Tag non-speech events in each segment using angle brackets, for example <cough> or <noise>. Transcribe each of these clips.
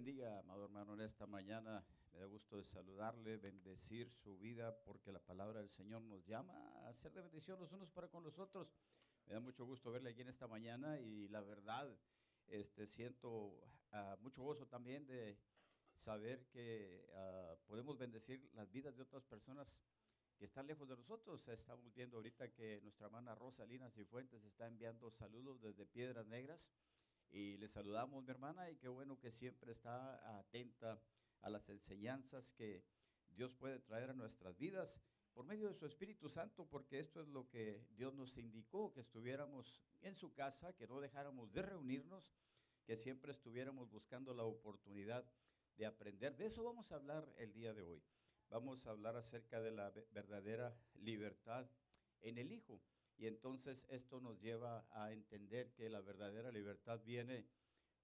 bendiga, amado hermano, en esta mañana. Me da gusto de saludarle, bendecir su vida, porque la palabra del Señor nos llama a ser de bendición los unos para con los otros. Me da mucho gusto verle aquí en esta mañana y la verdad, este, siento ah, mucho gozo también de saber que ah, podemos bendecir las vidas de otras personas que están lejos de nosotros. Estamos viendo ahorita que nuestra hermana Rosalina Cifuentes está enviando saludos desde Piedras Negras. Y le saludamos, mi hermana, y qué bueno que siempre está atenta a las enseñanzas que Dios puede traer a nuestras vidas por medio de su Espíritu Santo, porque esto es lo que Dios nos indicó, que estuviéramos en su casa, que no dejáramos de reunirnos, que siempre estuviéramos buscando la oportunidad de aprender. De eso vamos a hablar el día de hoy. Vamos a hablar acerca de la verdadera libertad en el Hijo. Y entonces esto nos lleva a entender que la verdadera libertad viene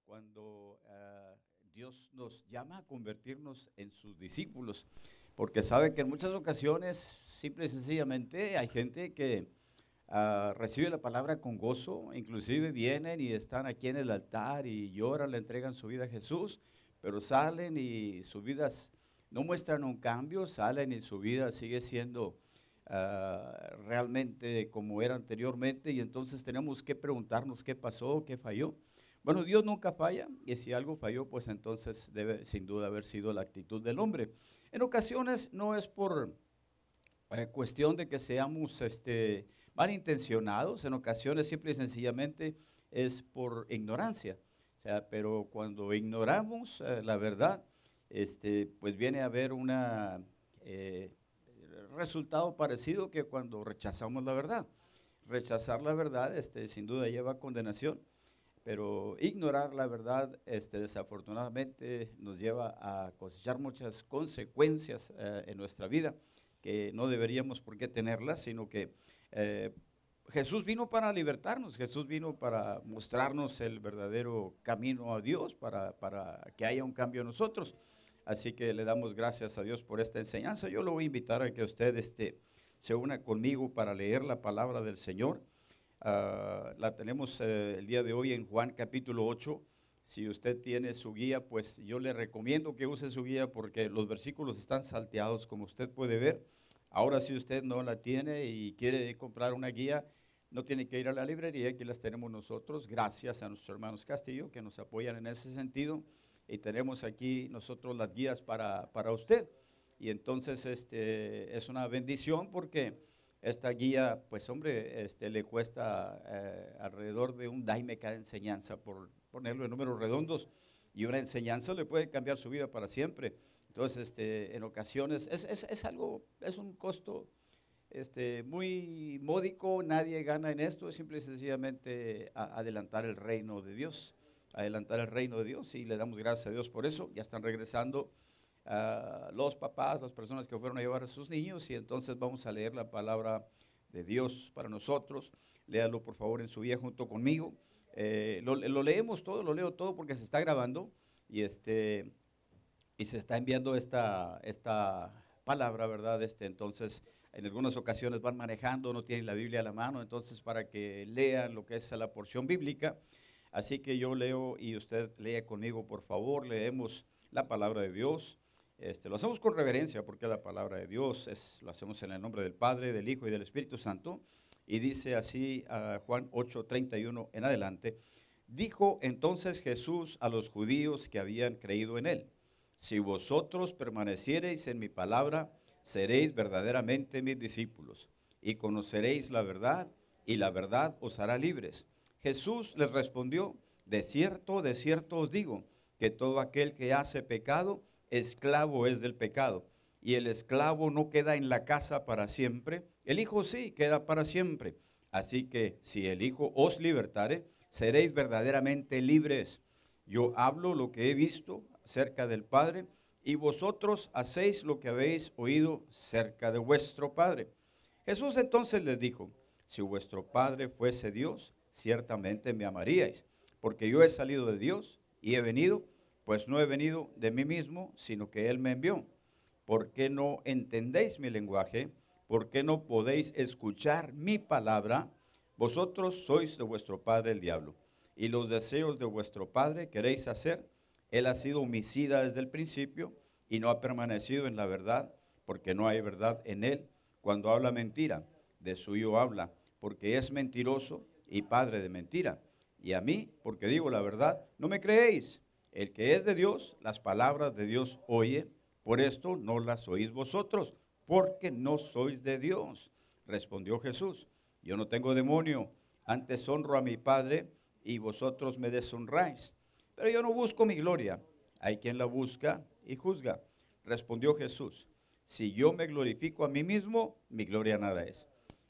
cuando eh, Dios nos llama a convertirnos en sus discípulos. Porque sabe que en muchas ocasiones, simple y sencillamente, hay gente que ah, recibe la palabra con gozo, inclusive vienen y están aquí en el altar y lloran, le entregan su vida a Jesús, pero salen y sus vidas no muestran un cambio, salen y su vida sigue siendo Ah, realmente como era anteriormente y entonces tenemos que preguntarnos qué pasó, qué falló. Bueno, Dios nunca falla y si algo falló, pues entonces debe sin duda haber sido la actitud del hombre. En ocasiones no es por eh, cuestión de que seamos este, malintencionados, en ocasiones simple y sencillamente es por ignorancia. O sea, pero cuando ignoramos eh, la verdad, este, pues viene a haber una eh, resultado parecido que cuando rechazamos la verdad. Rechazar la verdad este, sin duda lleva condenación, pero ignorar la verdad este, desafortunadamente nos lleva a cosechar muchas consecuencias eh, en nuestra vida que no deberíamos por qué tenerlas, sino que eh, Jesús vino para libertarnos, Jesús vino para mostrarnos el verdadero camino a Dios, para, para que haya un cambio en nosotros. Así que le damos gracias a Dios por esta enseñanza. Yo lo voy a invitar a que usted este, se una conmigo para leer la palabra del Señor. Ah, la tenemos eh, el día de hoy en Juan capítulo 8. Si usted tiene su guía, pues yo le recomiendo que use su guía porque los versículos están salteados, como usted puede ver. Ahora, si usted no la tiene y quiere comprar una guía, no tiene que ir a la librería, aquí las tenemos nosotros, gracias a nuestros hermanos Castillo que nos apoyan en ese sentido y tenemos aquí nosotros las guías para, usted. Y entonces este, es una bendición porque esta guía, pues hombre, este, le cuesta eh, alrededor de un daime cada enseñanza, por ponerlo en números redondos, y una enseñanza le puede cambiar su vida para siempre. Entonces, este, en ocasiones es, es, algo, es un costo este, muy módico, nadie gana en esto, es simple y sencillamente adelantar el reino de Dios adelantar el reino de Dios y le damos gracias a Dios por eso. Ya están regresando ah, los papás, las personas que fueron a llevar a sus niños y entonces vamos a leer la palabra de Dios para nosotros. Léalo por favor en su vida junto conmigo. Eh, lo, leemos todo, lo leo todo porque se está grabando y, este, y se está enviando esta, esta palabra, ¿verdad? Este, entonces, en algunas ocasiones van manejando, no tienen la Biblia a la mano, entonces para que lean lo que es la porción bíblica. Así que yo leo y usted lea conmigo, por favor, leemos la palabra de Dios. Este, lo hacemos con reverencia porque la palabra de Dios es, lo hacemos en el nombre del Padre, del Hijo y del Espíritu Santo. Y dice así a Juan 8:31 en adelante, dijo entonces Jesús a los judíos que habían creído en él, si vosotros permaneciereis en mi palabra, seréis verdaderamente mis discípulos y conoceréis la verdad y la verdad os hará libres. Jesús les respondió, de cierto, de cierto os digo, que todo aquel que hace pecado, esclavo es del pecado. Y el esclavo no queda en la casa para siempre, el Hijo sí queda para siempre. Así que si el Hijo os libertare, seréis verdaderamente libres. Yo hablo lo que he visto cerca del Padre, y vosotros hacéis lo que habéis oído cerca de vuestro Padre. Jesús entonces les dijo, si vuestro Padre fuese Dios, ciertamente me amaríais, porque yo he salido de Dios y he venido, pues no he venido de mí mismo, sino que Él me envió. ¿Por qué no entendéis mi lenguaje? ¿Por qué no podéis escuchar mi palabra? Vosotros sois de vuestro padre el diablo, y los deseos de vuestro padre queréis hacer. Él ha sido homicida desde el principio y no ha permanecido en la verdad, porque no hay verdad en él. Cuando habla mentira, de suyo habla, porque es mentiroso y padre de mentira. Y a mí, porque digo la verdad, no me creéis. El que es de Dios, las palabras de Dios oye, por esto no las oís vosotros, porque no sois de Dios. Respondió Jesús, yo no tengo demonio, antes honro a mi Padre y vosotros me deshonráis. Pero yo no busco mi gloria, hay quien la busca y juzga. Respondió Jesús, si yo me glorifico a mí mismo, mi gloria nada es.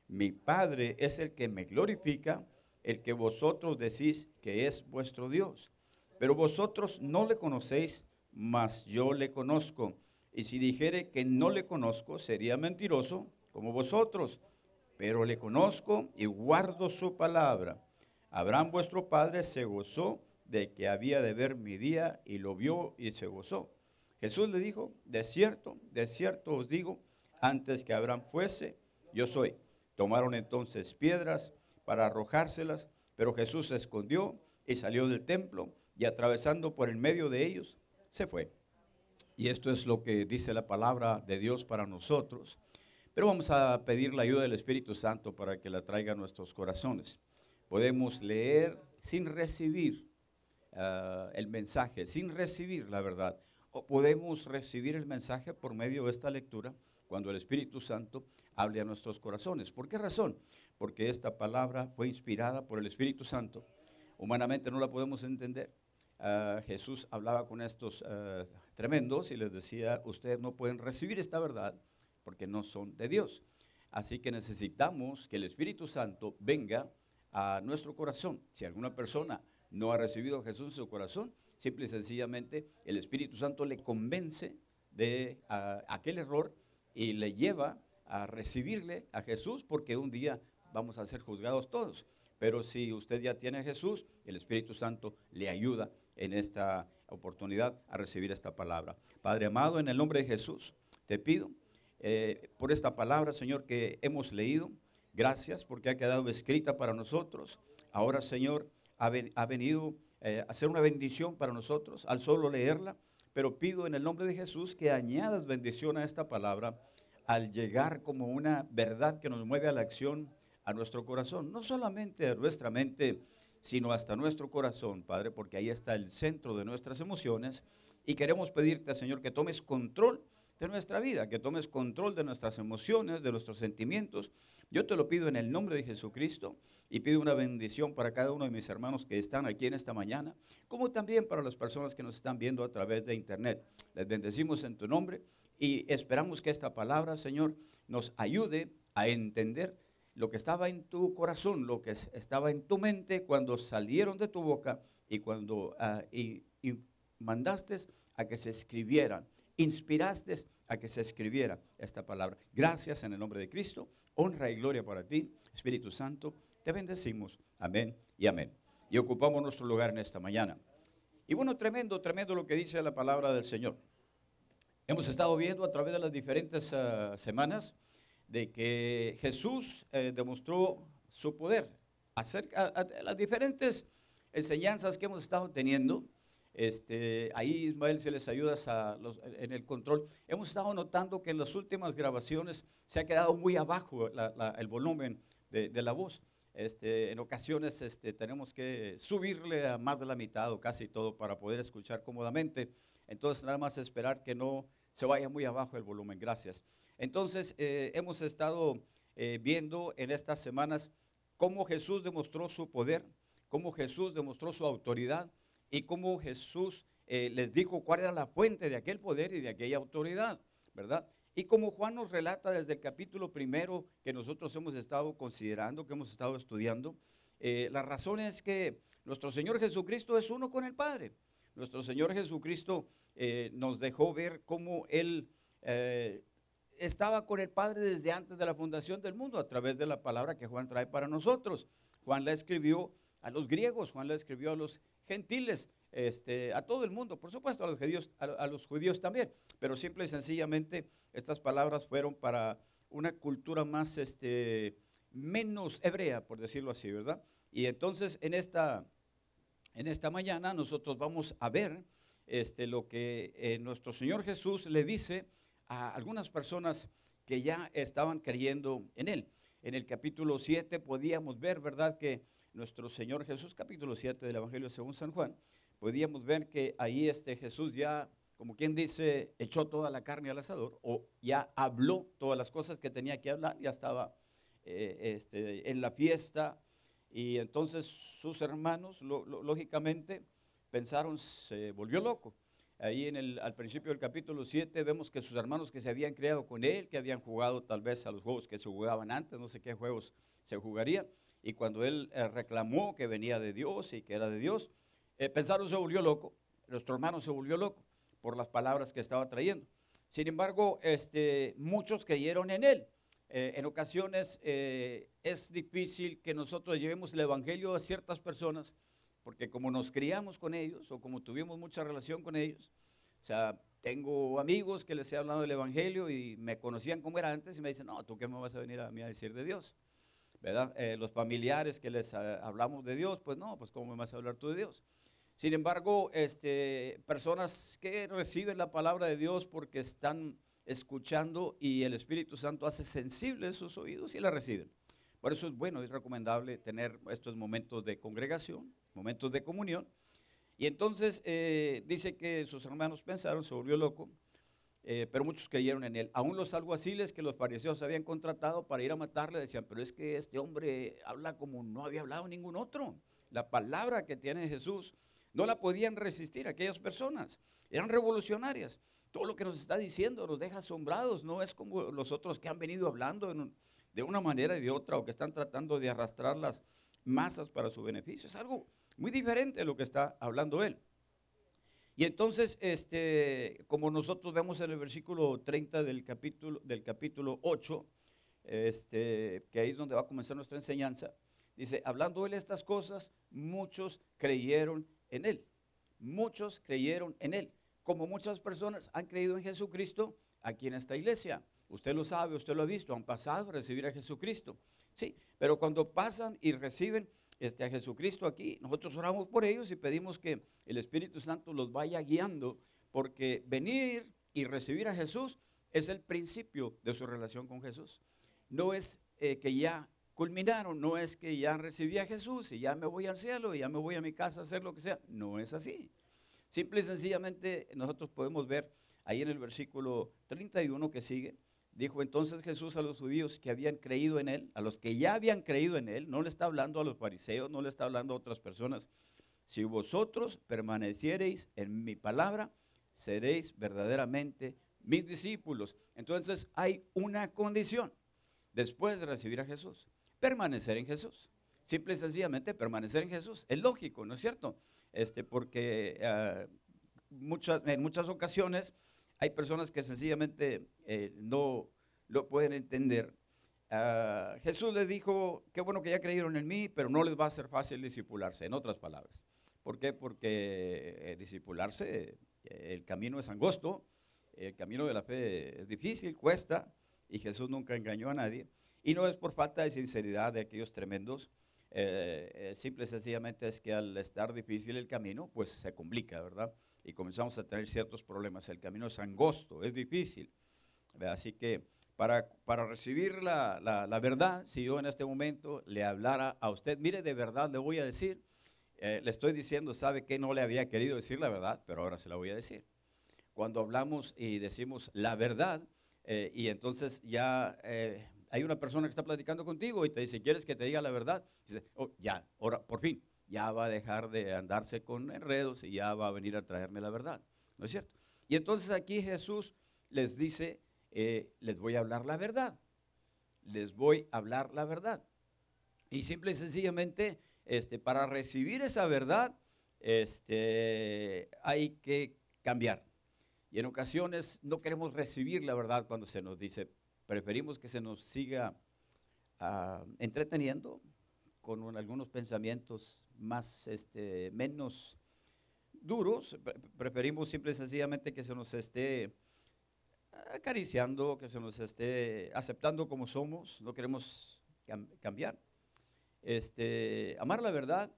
Mi Padre es el que me glorifica, el que vosotros decís que es vuestro Dios. Pero vosotros no le conocéis, mas yo le conozco. Y si dijere que no le conozco, sería mentiroso como vosotros. Pero le conozco y guardo su palabra. Abraham vuestro padre se gozó de que había de ver mi día y lo vio y se gozó. Jesús le dijo, de cierto, de cierto os digo, antes que Abraham fuese, yo soy. Tomaron entonces piedras para arrojárselas, pero Jesús se escondió y salió del templo y atravesando por el medio de ellos, se fue. Y esto es lo que dice la palabra de Dios para nosotros. Pero vamos a pedir la ayuda del Espíritu Santo para que la traiga a nuestros corazones. Podemos leer sin recibir ah, el mensaje, sin recibir la verdad. O podemos recibir el mensaje por medio de esta lectura cuando el Espíritu Santo hable a nuestros corazones. ¿Por qué razón? Porque esta palabra fue inspirada por el Espíritu Santo. Humanamente no la podemos entender. Ah, Jesús hablaba con estos ah, tremendos y les decía, ustedes no pueden recibir esta verdad porque no son de Dios. Así que necesitamos que el Espíritu Santo venga a nuestro corazón. Si alguna persona no ha recibido a Jesús en su corazón, simple y sencillamente el Espíritu Santo le convence de ah, aquel error y le lleva a recibirle a Jesús porque un día vamos a ser juzgados todos. Pero si usted ya tiene a Jesús, el Espíritu Santo le ayuda en esta oportunidad a recibir esta palabra. Padre amado, en el nombre de Jesús, te pido eh, por esta palabra, Señor, que hemos leído. Gracias porque ha quedado escrita para nosotros. Ahora, Señor, ha, venido eh, a ser una bendición para nosotros al solo leerla. Pero pido en el nombre de Jesús que añadas bendición a esta palabra al llegar como una verdad que nos mueve a la acción a nuestro corazón, no solamente a nuestra mente, sino hasta nuestro corazón, Padre, porque ahí está el centro de nuestras emociones. Y queremos pedirte, Señor, que tomes control de nuestra vida, que tomes control de nuestras emociones, de nuestros sentimientos. Yo te lo pido en el nombre de Jesucristo y pido una bendición para cada uno de mis hermanos que están aquí en esta mañana, como también para las personas que nos están viendo a través de internet. Les bendecimos en tu nombre y esperamos que esta palabra, Señor, nos ayude a entender lo que estaba en tu corazón, lo que estaba en tu mente cuando salieron de tu boca y cuando ah, y, mandaste a que se escribieran, inspiraste a que se escribiera esta palabra. Gracias en el nombre de Cristo, honra y gloria para ti, Espíritu Santo, te bendecimos. Amén y amén. Y ocupamos nuestro lugar en esta mañana. Y bueno, tremendo, tremendo lo que dice la palabra del Señor. Hemos estado viendo a través de las diferentes ah, semanas de que Jesús eh, demostró su poder acerca de las diferentes enseñanzas que hemos estado teniendo. Este, ahí Ismael se les ayuda en el control. Hemos estado notando que en las últimas grabaciones se ha quedado muy abajo el volumen de, la voz. Este, en ocasiones este, tenemos que subirle a más de la mitad o casi todo para poder escuchar cómodamente. Entonces nada más esperar que no se vaya muy abajo el volumen. Gracias. Entonces, eh, hemos estado eh, viendo en estas semanas cómo Jesús demostró su poder, cómo Jesús demostró su autoridad y cómo Jesús eh, les dijo cuál era la fuente de aquel poder y de aquella autoridad, ¿verdad? Y como Juan nos relata desde el capítulo primero que nosotros hemos estado considerando, que hemos estado estudiando, la razón es que nuestro Señor Jesucristo es uno con el Padre. Nuestro Señor Jesucristo nos dejó ver cómo Él estaba con el Padre desde antes de la fundación del mundo, a través de la palabra que Juan trae para nosotros. Juan la escribió a los griegos, Juan la escribió a los gentiles, este, a todo el mundo, por supuesto a los, judíos, a, los judíos también, pero simple y sencillamente estas palabras fueron para una cultura más, este, menos hebrea, por decirlo así, ¿verdad? Y entonces en esta, en esta mañana nosotros vamos a ver este, lo que eh, nuestro Señor Jesús le dice a algunas personas que ya estaban creyendo en Él. En el capítulo 7 podíamos ver, ¿verdad?, que nuestro Señor Jesús, capítulo 7 del Evangelio según San Juan, podíamos ver que ahí este Jesús ya, como quien dice, echó toda la carne al asador o ya habló todas las cosas que tenía que hablar, ya estaba eh, este, en la fiesta y entonces sus hermanos, lógicamente, pensaron, se volvió loco. Ahí en el, al principio del capítulo 7 vemos que sus hermanos que se habían criado con él, que habían jugado tal vez a los juegos que se jugaban antes, no sé qué juegos se jugarían, y cuando él eh, reclamó que venía de Dios y que era de Dios, eh, pensaron se volvió loco, nuestro hermano se volvió loco por las palabras que estaba trayendo. Sin embargo, este, muchos creyeron en él. Eh, en ocasiones es difícil que nosotros llevemos el Evangelio a ciertas personas porque como nos criamos con ellos o como tuvimos mucha relación con ellos, o sea, tengo amigos que les he hablado del Evangelio y me conocían como era antes y me dicen, no, ¿tú qué me vas a venir a mí a decir de Dios? Eh, los familiares que les ah, hablamos de Dios, pues no, pues ¿cómo me vas a hablar tú de Dios? Sin embargo, este, personas que reciben la palabra de Dios porque están escuchando y el Espíritu Santo hace sensibles sus oídos y la reciben. Por eso es bueno, es recomendable tener estos momentos de congregación, momentos de comunión. Y entonces eh, dice que sus hermanos pensaron, se volvió loco, eh, pero muchos creyeron en él. Aún los alguaciles que los fariseos habían contratado para ir a matarle decían, pero es que este hombre habla como no había hablado ningún otro. La palabra que tiene Jesús no la podían resistir aquellas personas. Eran revolucionarias. Todo lo que nos está diciendo nos deja asombrados. No es como los otros que han venido hablando de una manera y de otra o que están tratando de arrastrar las masas para su beneficio. Es algo muy diferente de lo que está hablando él. Y entonces, este, como nosotros vemos en el versículo 30 del capítulo, del capítulo 8, este, que ahí es donde va a comenzar nuestra enseñanza, dice, hablando él estas cosas, muchos creyeron en él. Muchos creyeron en él. Como muchas personas han creído en Jesucristo aquí en esta iglesia. Usted lo sabe, usted lo ha visto, han pasado a recibir a Jesucristo. Sí, pero cuando pasan y reciben este, a Jesucristo aquí, nosotros oramos por ellos y pedimos que el Espíritu Santo los vaya guiando, porque venir y recibir a Jesús es el principio de su relación con Jesús. No es eh, que ya culminaron, no es que ya recibí a Jesús y ya me voy al cielo y ya me voy a mi casa a hacer lo que sea. No es así. Simple y sencillamente nosotros podemos ver ahí en el versículo 31 que sigue, Dijo entonces Jesús a los judíos que habían creído en él, a los que ya habían creído en él, no le está hablando a los fariseos, no le está hablando a otras personas. Si vosotros permaneciereis en mi palabra, seréis verdaderamente mis discípulos. Entonces hay una condición después de recibir a Jesús, permanecer en Jesús. Simple y sencillamente permanecer en Jesús. Es lógico, ¿no es cierto? Este, porque ah, muchas, en muchas ocasiones hay personas que sencillamente eh, no lo pueden entender. Ah, Jesús les dijo, qué bueno que ya creyeron en mí, pero no les va a ser fácil disipularse, en otras palabras. ¿Por qué? Porque eh, disipularse, eh, el camino es angosto, el camino de la fe es difícil, cuesta, y Jesús nunca engañó a nadie. Y no es por falta de sinceridad de aquellos tremendos, simple y sencillamente es que al estar difícil el camino, pues se complica, ¿verdad? Y comenzamos a tener ciertos problemas. El camino es angosto, es difícil. Así que para, para recibir la, la, verdad, si yo en este momento le hablara a usted, mire, de verdad le voy a decir, eh, le estoy diciendo, sabe que no le había querido decir la verdad, pero ahora se la voy a decir. Cuando hablamos y decimos la verdad, eh, y entonces ya eh, hay una persona que está platicando contigo y te dice, ¿quieres que te diga la verdad? Dice, oh, ya, ahora, por fin, ya va a dejar de andarse con enredos y ya va a venir a traerme la verdad. ¿No es cierto? Y entonces aquí Jesús les dice, eh, les voy a hablar la verdad. Les voy a hablar la verdad. Y simple y sencillamente, este, para recibir esa verdad, este, hay que cambiar. Y en ocasiones no queremos recibir la verdad cuando se nos dice, preferimos que se nos siga ah, entreteniendo, con algunos pensamientos más, este, menos duros. Preferimos simple y sencillamente que se nos esté acariciando, que se nos esté aceptando como somos. No queremos cambiar. Este, amar la verdad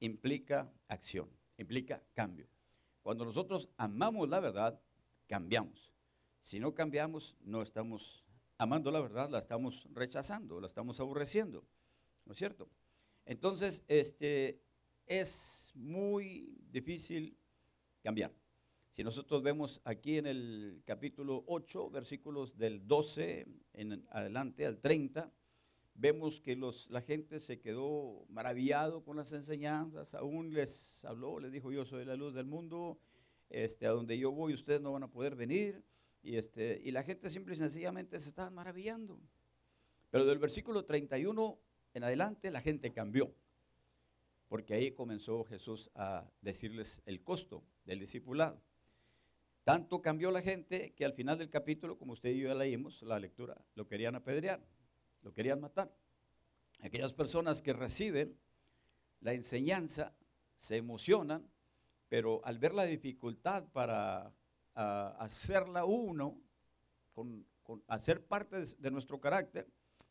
implica acción, implica cambio. Cuando nosotros amamos la verdad, cambiamos. Si no cambiamos, no estamos amando la verdad, la estamos rechazando, la estamos aborreciendo. ¿No es cierto? Entonces, este, es muy difícil cambiar. Si nosotros vemos aquí en el capítulo 8, versículos del 12 en adelante al 30, vemos que los, la gente se quedó maravillado con las enseñanzas, aún les habló, les dijo, yo soy la luz del mundo, este, a donde yo voy ustedes no van a poder venir, y, este, y la gente simple y sencillamente se estaba maravillando. Pero del versículo 31 en adelante la gente cambió, porque ahí comenzó Jesús a decirles el costo del discipulado. Tanto cambió la gente que al final del capítulo, como usted y yo leímos la lectura, lo querían apedrear, lo querían matar. Aquellas personas que reciben la enseñanza se emocionan, pero al ver la dificultad para hacerla uno, hacer parte de, nuestro carácter,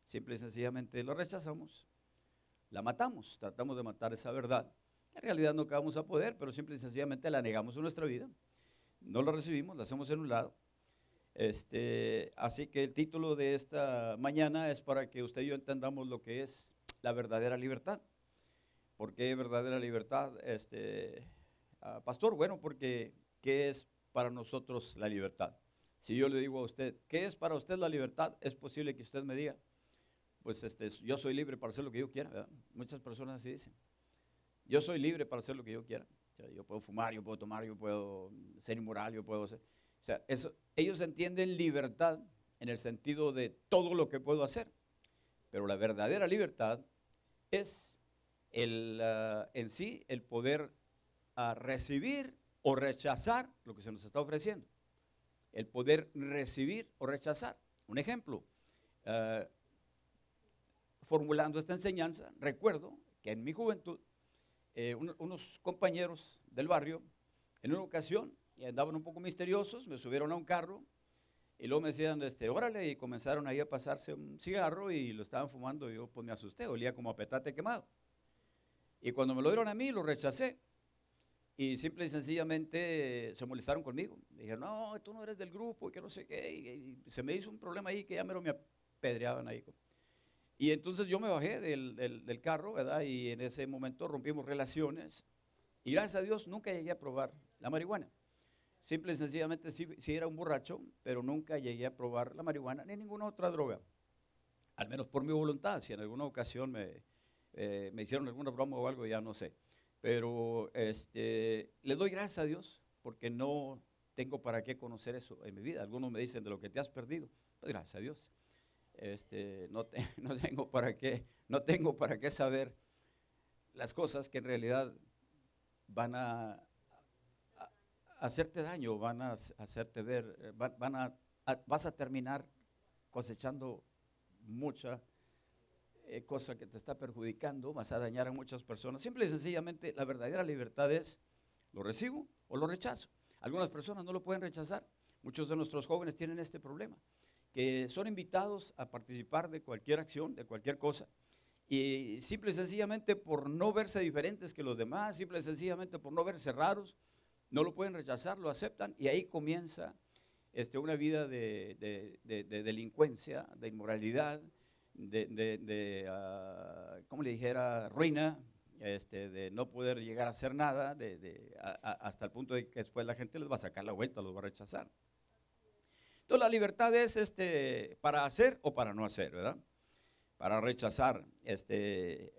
simple y sencillamente lo rechazamos, la matamos, tratamos de matar esa verdad. En realidad no acabamos a poder, pero simple y sencillamente la negamos en nuestra vida. No la recibimos, la hacemos en un lado. Este, así que el título de esta mañana es para que usted y yo entendamos lo que es la verdadera libertad. ¿Por qué verdadera libertad? Este, ah, pastor, bueno, porque ¿qué es para nosotros la libertad? Si yo le digo a usted, ¿qué es para usted la libertad? Es posible que usted me diga, pues este, yo soy libre para hacer lo que yo quiera. Muchas personas así dicen. Yo soy libre para hacer lo que yo quiera. yo puedo fumar, yo puedo tomar, yo puedo ser inmoral, yo puedo ser... O sea, eso, ellos entienden libertad en el sentido de todo lo que puedo hacer. Pero la verdadera libertad es el, ah, en sí el poder ah, recibir o rechazar lo que se nos está ofreciendo. El poder recibir o rechazar. Un ejemplo, ah, formulando esta enseñanza, recuerdo que en mi juventud, eh, unos compañeros del barrio, en una ocasión, andaban un poco misteriosos, me subieron a un carro y luego me decían, este, órale, y comenzaron ahí a pasarse un cigarro y lo estaban fumando y yo pues me asusté, olía como a petate quemado. Y cuando me lo dieron a mí, lo rechacé. Y simple y sencillamente se molestaron conmigo. dijeron, no, tú no eres del grupo y que no sé qué. Y, se me hizo un problema ahí que ya me apedreaban ahí. Y entonces yo me bajé del, del, carro, ¿verdad? Y en ese momento rompimos relaciones. Y gracias a Dios nunca llegué a probar la marihuana. Simple y sencillamente sí, era un borracho, pero nunca llegué a probar la marihuana ni ninguna otra droga. Al menos por mi voluntad. Si en alguna ocasión me, eh, me hicieron alguna broma o algo, ya no sé. Pero este, le doy gracias a Dios porque no tengo para qué conocer eso en mi vida. Algunos me dicen de lo que te has perdido. Pues gracias a Dios este, no, <laughs> no, tengo para qué, no tengo para qué saber las cosas que en realidad van a, hacerte daño, van a hacerte ver, eh, van, a, vas a terminar cosechando mucha eh, cosa que te está perjudicando, vas a dañar a muchas personas. Simple y sencillamente la verdadera libertad es, lo recibo o lo rechazo. Algunas personas no lo pueden rechazar. Muchos de nuestros jóvenes tienen este problema que son invitados a participar de cualquier acción, de cualquier cosa, y simple y sencillamente por no verse diferentes que los demás, simple y sencillamente por no verse raros, no lo pueden rechazar, lo aceptan, y ahí comienza este, una vida de, delincuencia, de inmoralidad, de, uh, como le dijera, ruina, este, de no poder llegar a hacer nada, hasta el punto de que después la gente les va a sacar la vuelta, los va a rechazar. Entonces la libertad es este, para hacer o para no hacer, ¿verdad? Para rechazar. Este,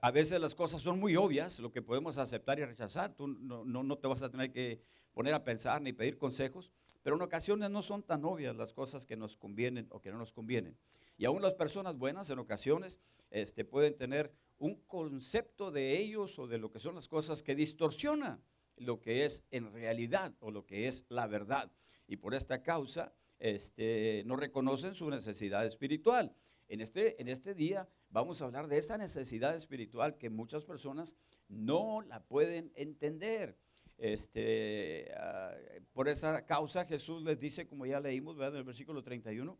a, veces las cosas son muy obvias, lo que podemos aceptar y rechazar. Tú no, no, te vas a tener que poner a pensar ni pedir consejos, pero en ocasiones no son tan obvias las cosas que nos convienen o que no nos convienen. Y aún las personas buenas en ocasiones este, pueden tener un concepto de ellos o de lo que son las cosas que distorsiona lo que es en realidad o lo que es la verdad. Y por esta causa este, no reconocen su necesidad espiritual. En este, en este día vamos a hablar de esa necesidad espiritual que muchas personas no la pueden entender. Este, ah, por esa causa Jesús les dice, como ya leímos en el versículo 31,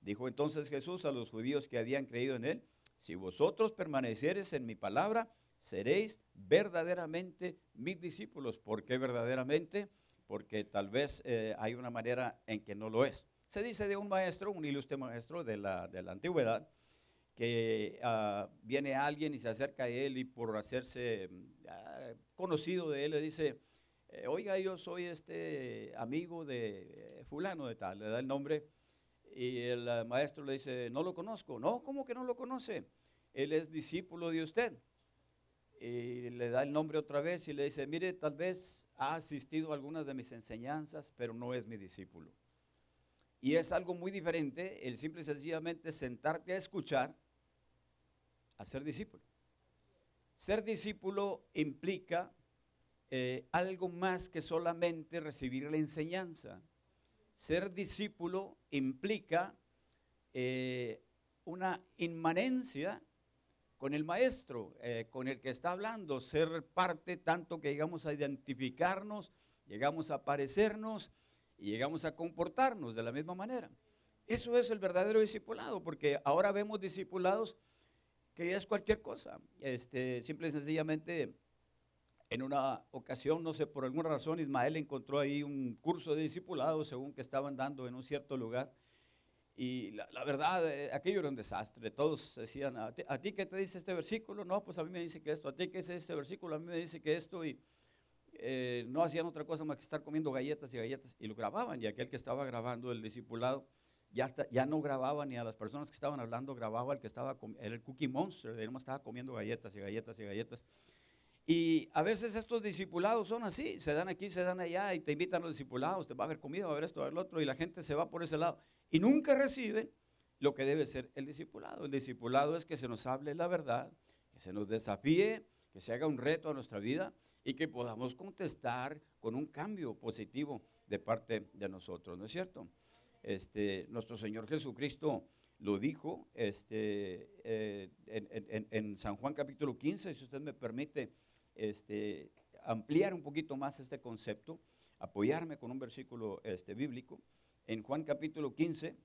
dijo entonces Jesús a los judíos que habían creído en él, Si vosotros permaneciereis en mi palabra, seréis verdaderamente mis discípulos. ¿Por qué verdaderamente? Porque tal vez eh, hay una manera en que no lo es. Se dice de un maestro, un ilustre maestro de la, de la antigüedad, que uh, viene alguien y se acerca a él y por hacerse uh, conocido de él le dice, eh, oiga, yo soy este amigo de fulano de tal, le da el nombre y el uh, maestro le dice, no lo conozco. No, ¿cómo que no lo conoce? Él es discípulo de usted. Y le da el nombre otra vez y le dice, mire, tal vez ha asistido a algunas de mis enseñanzas, pero no es mi discípulo. Y es algo muy diferente el simple y sencillamente sentarte a escuchar a ser discípulo. Ser discípulo implica eh, algo más que solamente recibir la enseñanza. Ser discípulo implica eh, una inmanencia con el maestro, eh, con el que está hablando, ser parte tanto que llegamos a identificarnos, llegamos a parecernos y llegamos a comportarnos de la misma manera. Eso es el verdadero discipulado, porque ahora vemos discipulados que es cualquier cosa. Este, simple y sencillamente, en una ocasión, no sé, por alguna razón, Ismael encontró ahí un curso de discipulado, según que estaban dando en un cierto lugar. Y la, verdad, eh, aquello era un desastre. Todos decían, ¿A ti, qué te dice este versículo? No, pues a mí me dice que esto. ¿A ti qué dice este versículo? A mí me dice que esto. Y eh, no hacían otra cosa más que estar comiendo galletas y galletas. Y lo grababan. Y aquel que estaba grabando el discipulado ya, ya no grababa ni a las personas que estaban hablando, grababa al que estaba, era el Cookie Monster. Él estaba comiendo galletas y galletas y galletas. Y a veces estos discipulados son así, se dan aquí, se dan allá y te invitan a los discipulados, te va a haber comida, va a haber esto, va a haber lo otro, y la gente se va por ese lado y nunca reciben lo que debe ser el discipulado. El discipulado es que se nos hable la verdad, que se nos desafíe, que se haga un reto a nuestra vida y que podamos contestar con un cambio positivo de parte de nosotros, ¿no es cierto? Este, nuestro Señor Jesucristo lo dijo este, eh, en, San Juan capítulo 15, si usted me permite este, ampliar un poquito más este concepto, apoyarme con un versículo este, bíblico en Juan capítulo 15,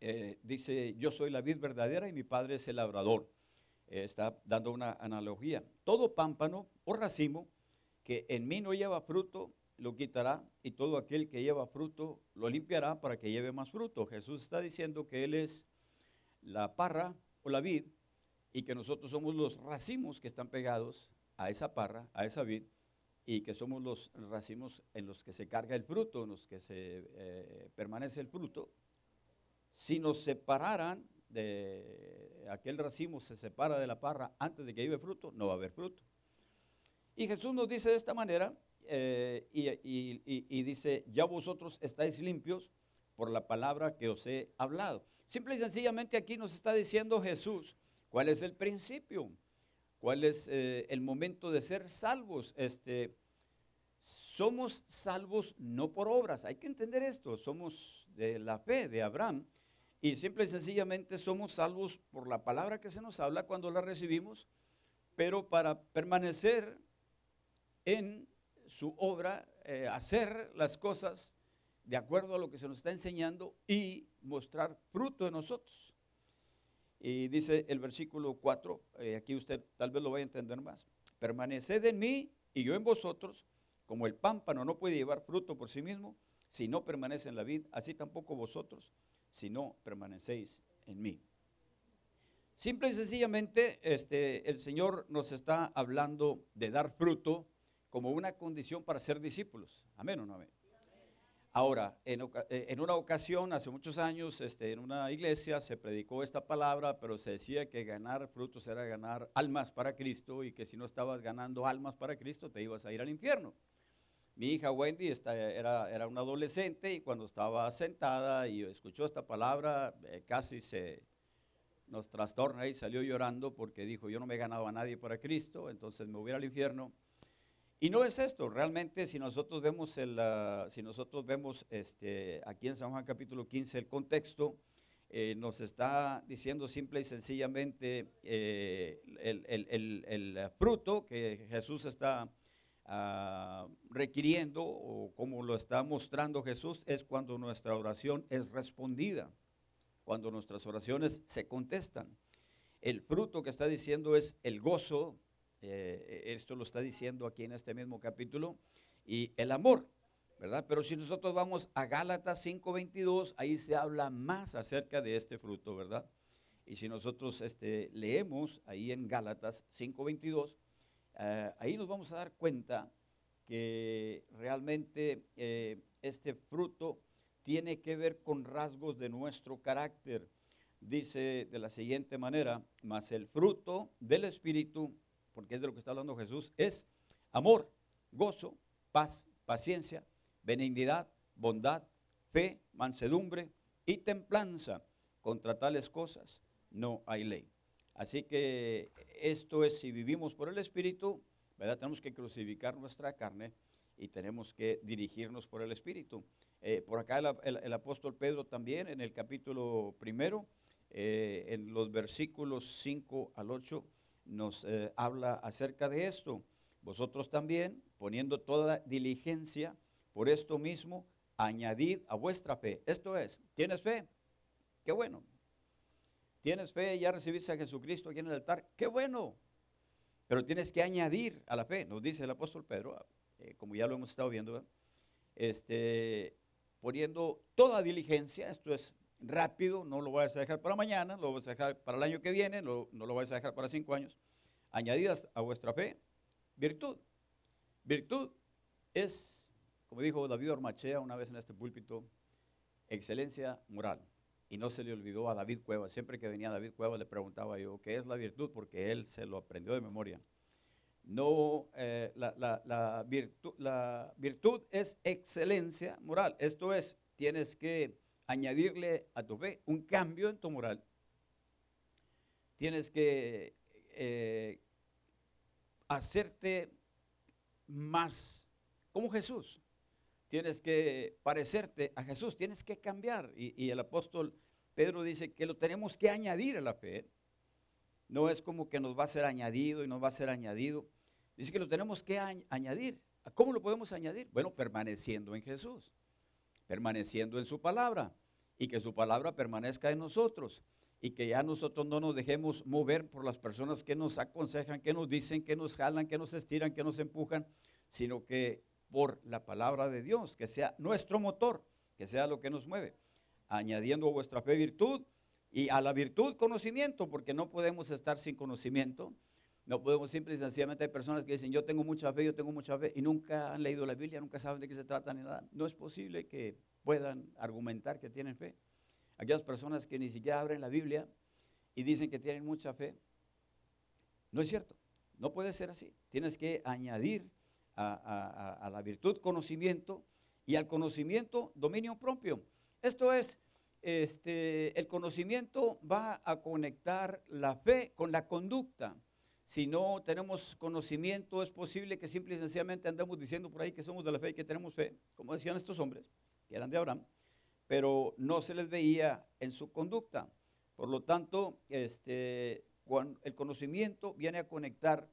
eh, dice, yo soy la vid verdadera y mi padre es el labrador. Eh, está dando una analogía. Todo pámpano o racimo que en mí no lleva fruto, lo quitará y todo aquel que lleva fruto lo limpiará para que lleve más fruto. Jesús está diciendo que Él es la parra o la vid y que nosotros somos los racimos que están pegados a esa parra, a esa vid, y que somos los racimos en los que se carga el fruto, en los que se eh, permanece el fruto, si nos separaran de aquel racimo, se separa de la parra antes de que lleve fruto, no va a haber fruto. Y Jesús nos dice de esta manera, eh, y, dice, ya vosotros estáis limpios por la palabra que os he hablado. Simple y sencillamente aquí nos está diciendo Jesús cuál es el principio cuál es eh, el momento de ser salvos. Este, somos salvos no por obras, hay que entender esto, somos de la fe de Abraham y simple y sencillamente somos salvos por la palabra que se nos habla cuando la recibimos, pero para permanecer en su obra, eh, hacer las cosas de acuerdo a lo que se nos está enseñando y mostrar fruto de nosotros. Y dice el versículo 4, eh, aquí usted tal vez lo vaya a entender más. Permaneced en mí y yo en vosotros, como el pámpano no puede llevar fruto por sí mismo si no permanece en la vid, así tampoco vosotros si no permanecéis en mí. Simple y sencillamente, este, el Señor nos está hablando de dar fruto como una condición para ser discípulos. Amén o no amén. Ahora, eh, en, una ocasión, hace muchos años, este, en una iglesia se predicó esta palabra, pero se decía que ganar frutos era ganar almas para Cristo y que si no estabas ganando almas para Cristo te ibas a ir al infierno. Mi hija Wendy era, una adolescente y cuando estaba sentada y escuchó esta palabra, eh, casi se nos trastorna y salió llorando porque dijo, yo no me he ganado a nadie para Cristo, entonces me voy al infierno. Y no es esto, realmente si nosotros vemos, el, ah, si nosotros vemos este, aquí en San Juan capítulo 15 el contexto, eh, nos está diciendo simple y sencillamente eh, el, fruto que Jesús está ah, requiriendo o como lo está mostrando Jesús es cuando nuestra oración es respondida, cuando nuestras oraciones se contestan. el fruto que está diciendo es el gozo, eh, esto lo está diciendo aquí en este mismo capítulo, y el amor, ¿verdad? Pero si nosotros vamos a Gálatas 5:22, ahí se habla más acerca de este fruto, ¿verdad? Y si nosotros este, leemos ahí en Gálatas 5:22, eh, ahí nos vamos a dar cuenta que realmente eh, este fruto tiene que ver con rasgos de nuestro carácter. Dice de la siguiente manera, mas el fruto del Espíritu, porque es de lo que está hablando Jesús, es amor, gozo, paz, paciencia, benignidad, bondad, fe, mansedumbre y templanza. Contra tales cosas no hay ley. Así que esto es si vivimos por el Espíritu, ¿verdad? Tenemos que crucificar nuestra carne y tenemos que dirigirnos por el Espíritu. Eh, por acá el, apóstol Pedro también en el capítulo primero, eh, en los versículos 5 al 8, nos eh, habla acerca de esto. Vosotros también, poniendo toda diligencia por esto mismo, añadid a vuestra fe. Esto es, ¿tienes fe? Qué bueno. ¿Tienes fe ya recibiste a Jesucristo aquí en el altar? Qué bueno. Pero tienes que añadir a la fe, nos dice el apóstol Pedro, eh, como ya lo hemos estado viendo, este, poniendo toda diligencia, esto es rápido, no lo vas a dejar para mañana, lo vas a dejar para el año que viene, no lo vas a dejar para cinco años. Añadidas a vuestra fe, virtud. Virtud es, como dijo David Ormachea una vez en este púlpito, excelencia moral. Y no se le olvidó a David Cueva. Siempre que venía David Cueva le preguntaba yo, ¿qué es la virtud? Porque él se lo aprendió de memoria. No, eh, la, virtud, la virtud es excelencia moral. Esto es, tienes que añadirle a tu fe un cambio en tu moral. Tienes que eh, hacerte más como Jesús tienes que parecerte a Jesús, tienes que cambiar. Y, el apóstol Pedro dice que lo tenemos que añadir a la fe. No es como que nos va a ser añadido y nos va a ser añadido. Dice que lo tenemos que añadir. ¿Cómo lo podemos añadir? Bueno, permaneciendo en Jesús, permaneciendo en su palabra y que su palabra permanezca en nosotros y que ya nosotros no nos dejemos mover por las personas que nos aconsejan, que nos dicen, que nos jalan, que nos estiran, que nos empujan, sino que por la palabra de Dios, que sea nuestro motor, que sea lo que nos mueve, añadiendo a vuestra fe virtud y a la virtud conocimiento, porque no podemos estar sin conocimiento. No podemos simple y sencillamente hay personas que dicen, yo tengo mucha fe, yo tengo mucha fe, y nunca han leído la Biblia, nunca saben de qué se trata ni nada. No es posible que puedan argumentar que tienen fe. Aquellas personas que ni siquiera abren la Biblia y dicen que tienen mucha fe, no es cierto. No puede ser así. Tienes que añadir a, la virtud conocimiento y al conocimiento dominio propio. Esto es, este, el conocimiento va a conectar la fe con la conducta. Si no tenemos conocimiento, es posible que simple y sencillamente andemos diciendo por ahí que somos de la fe y que tenemos fe, como decían estos hombres, que eran de Abraham, pero no se les veía en su conducta. Por lo tanto, este, el conocimiento viene a conectar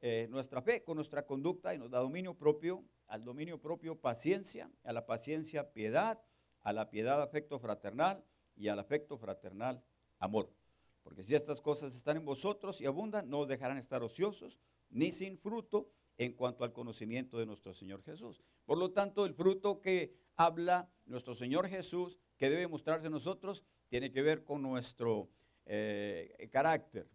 eh, nuestra fe con nuestra conducta y nos da dominio propio, al dominio propio paciencia, a la paciencia piedad, a la piedad afecto fraternal y al afecto fraternal amor. Porque si estas cosas están en vosotros y abundan, no os dejarán estar ociosos ni sin fruto en cuanto al conocimiento de nuestro Señor Jesús. Por lo tanto, el fruto que habla nuestro Señor Jesús, que debe mostrarse en nosotros, tiene que ver con nuestro eh, carácter,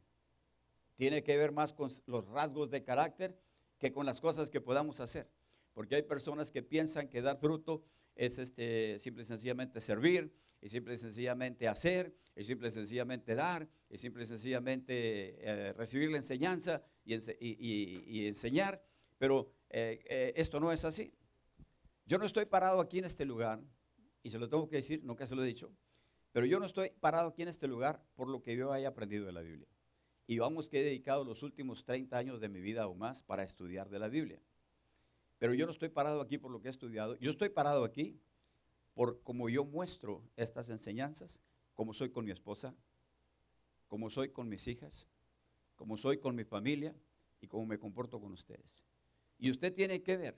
tiene que ver más con los rasgos de carácter que con las cosas que podamos hacer. Porque hay personas que piensan que dar fruto es este, simple y sencillamente servir, y simple y sencillamente hacer, y simple y sencillamente dar, y simple y sencillamente eh, recibir la enseñanza y, enseñar. Pero eh, eh, esto no es así. Yo no estoy parado aquí en este lugar, y se lo tengo que decir, nunca se lo he dicho, pero yo no estoy parado aquí en este lugar por lo que yo haya aprendido de la Biblia. Y vamos que he dedicado los últimos 30 años de mi vida o más para estudiar de la Biblia. Pero yo no estoy parado aquí por lo que he estudiado. Yo estoy parado aquí por cómo yo muestro estas enseñanzas, como soy con mi esposa, como soy con mis hijas, como soy con mi familia y cómo me comporto con ustedes. Y usted tiene que ver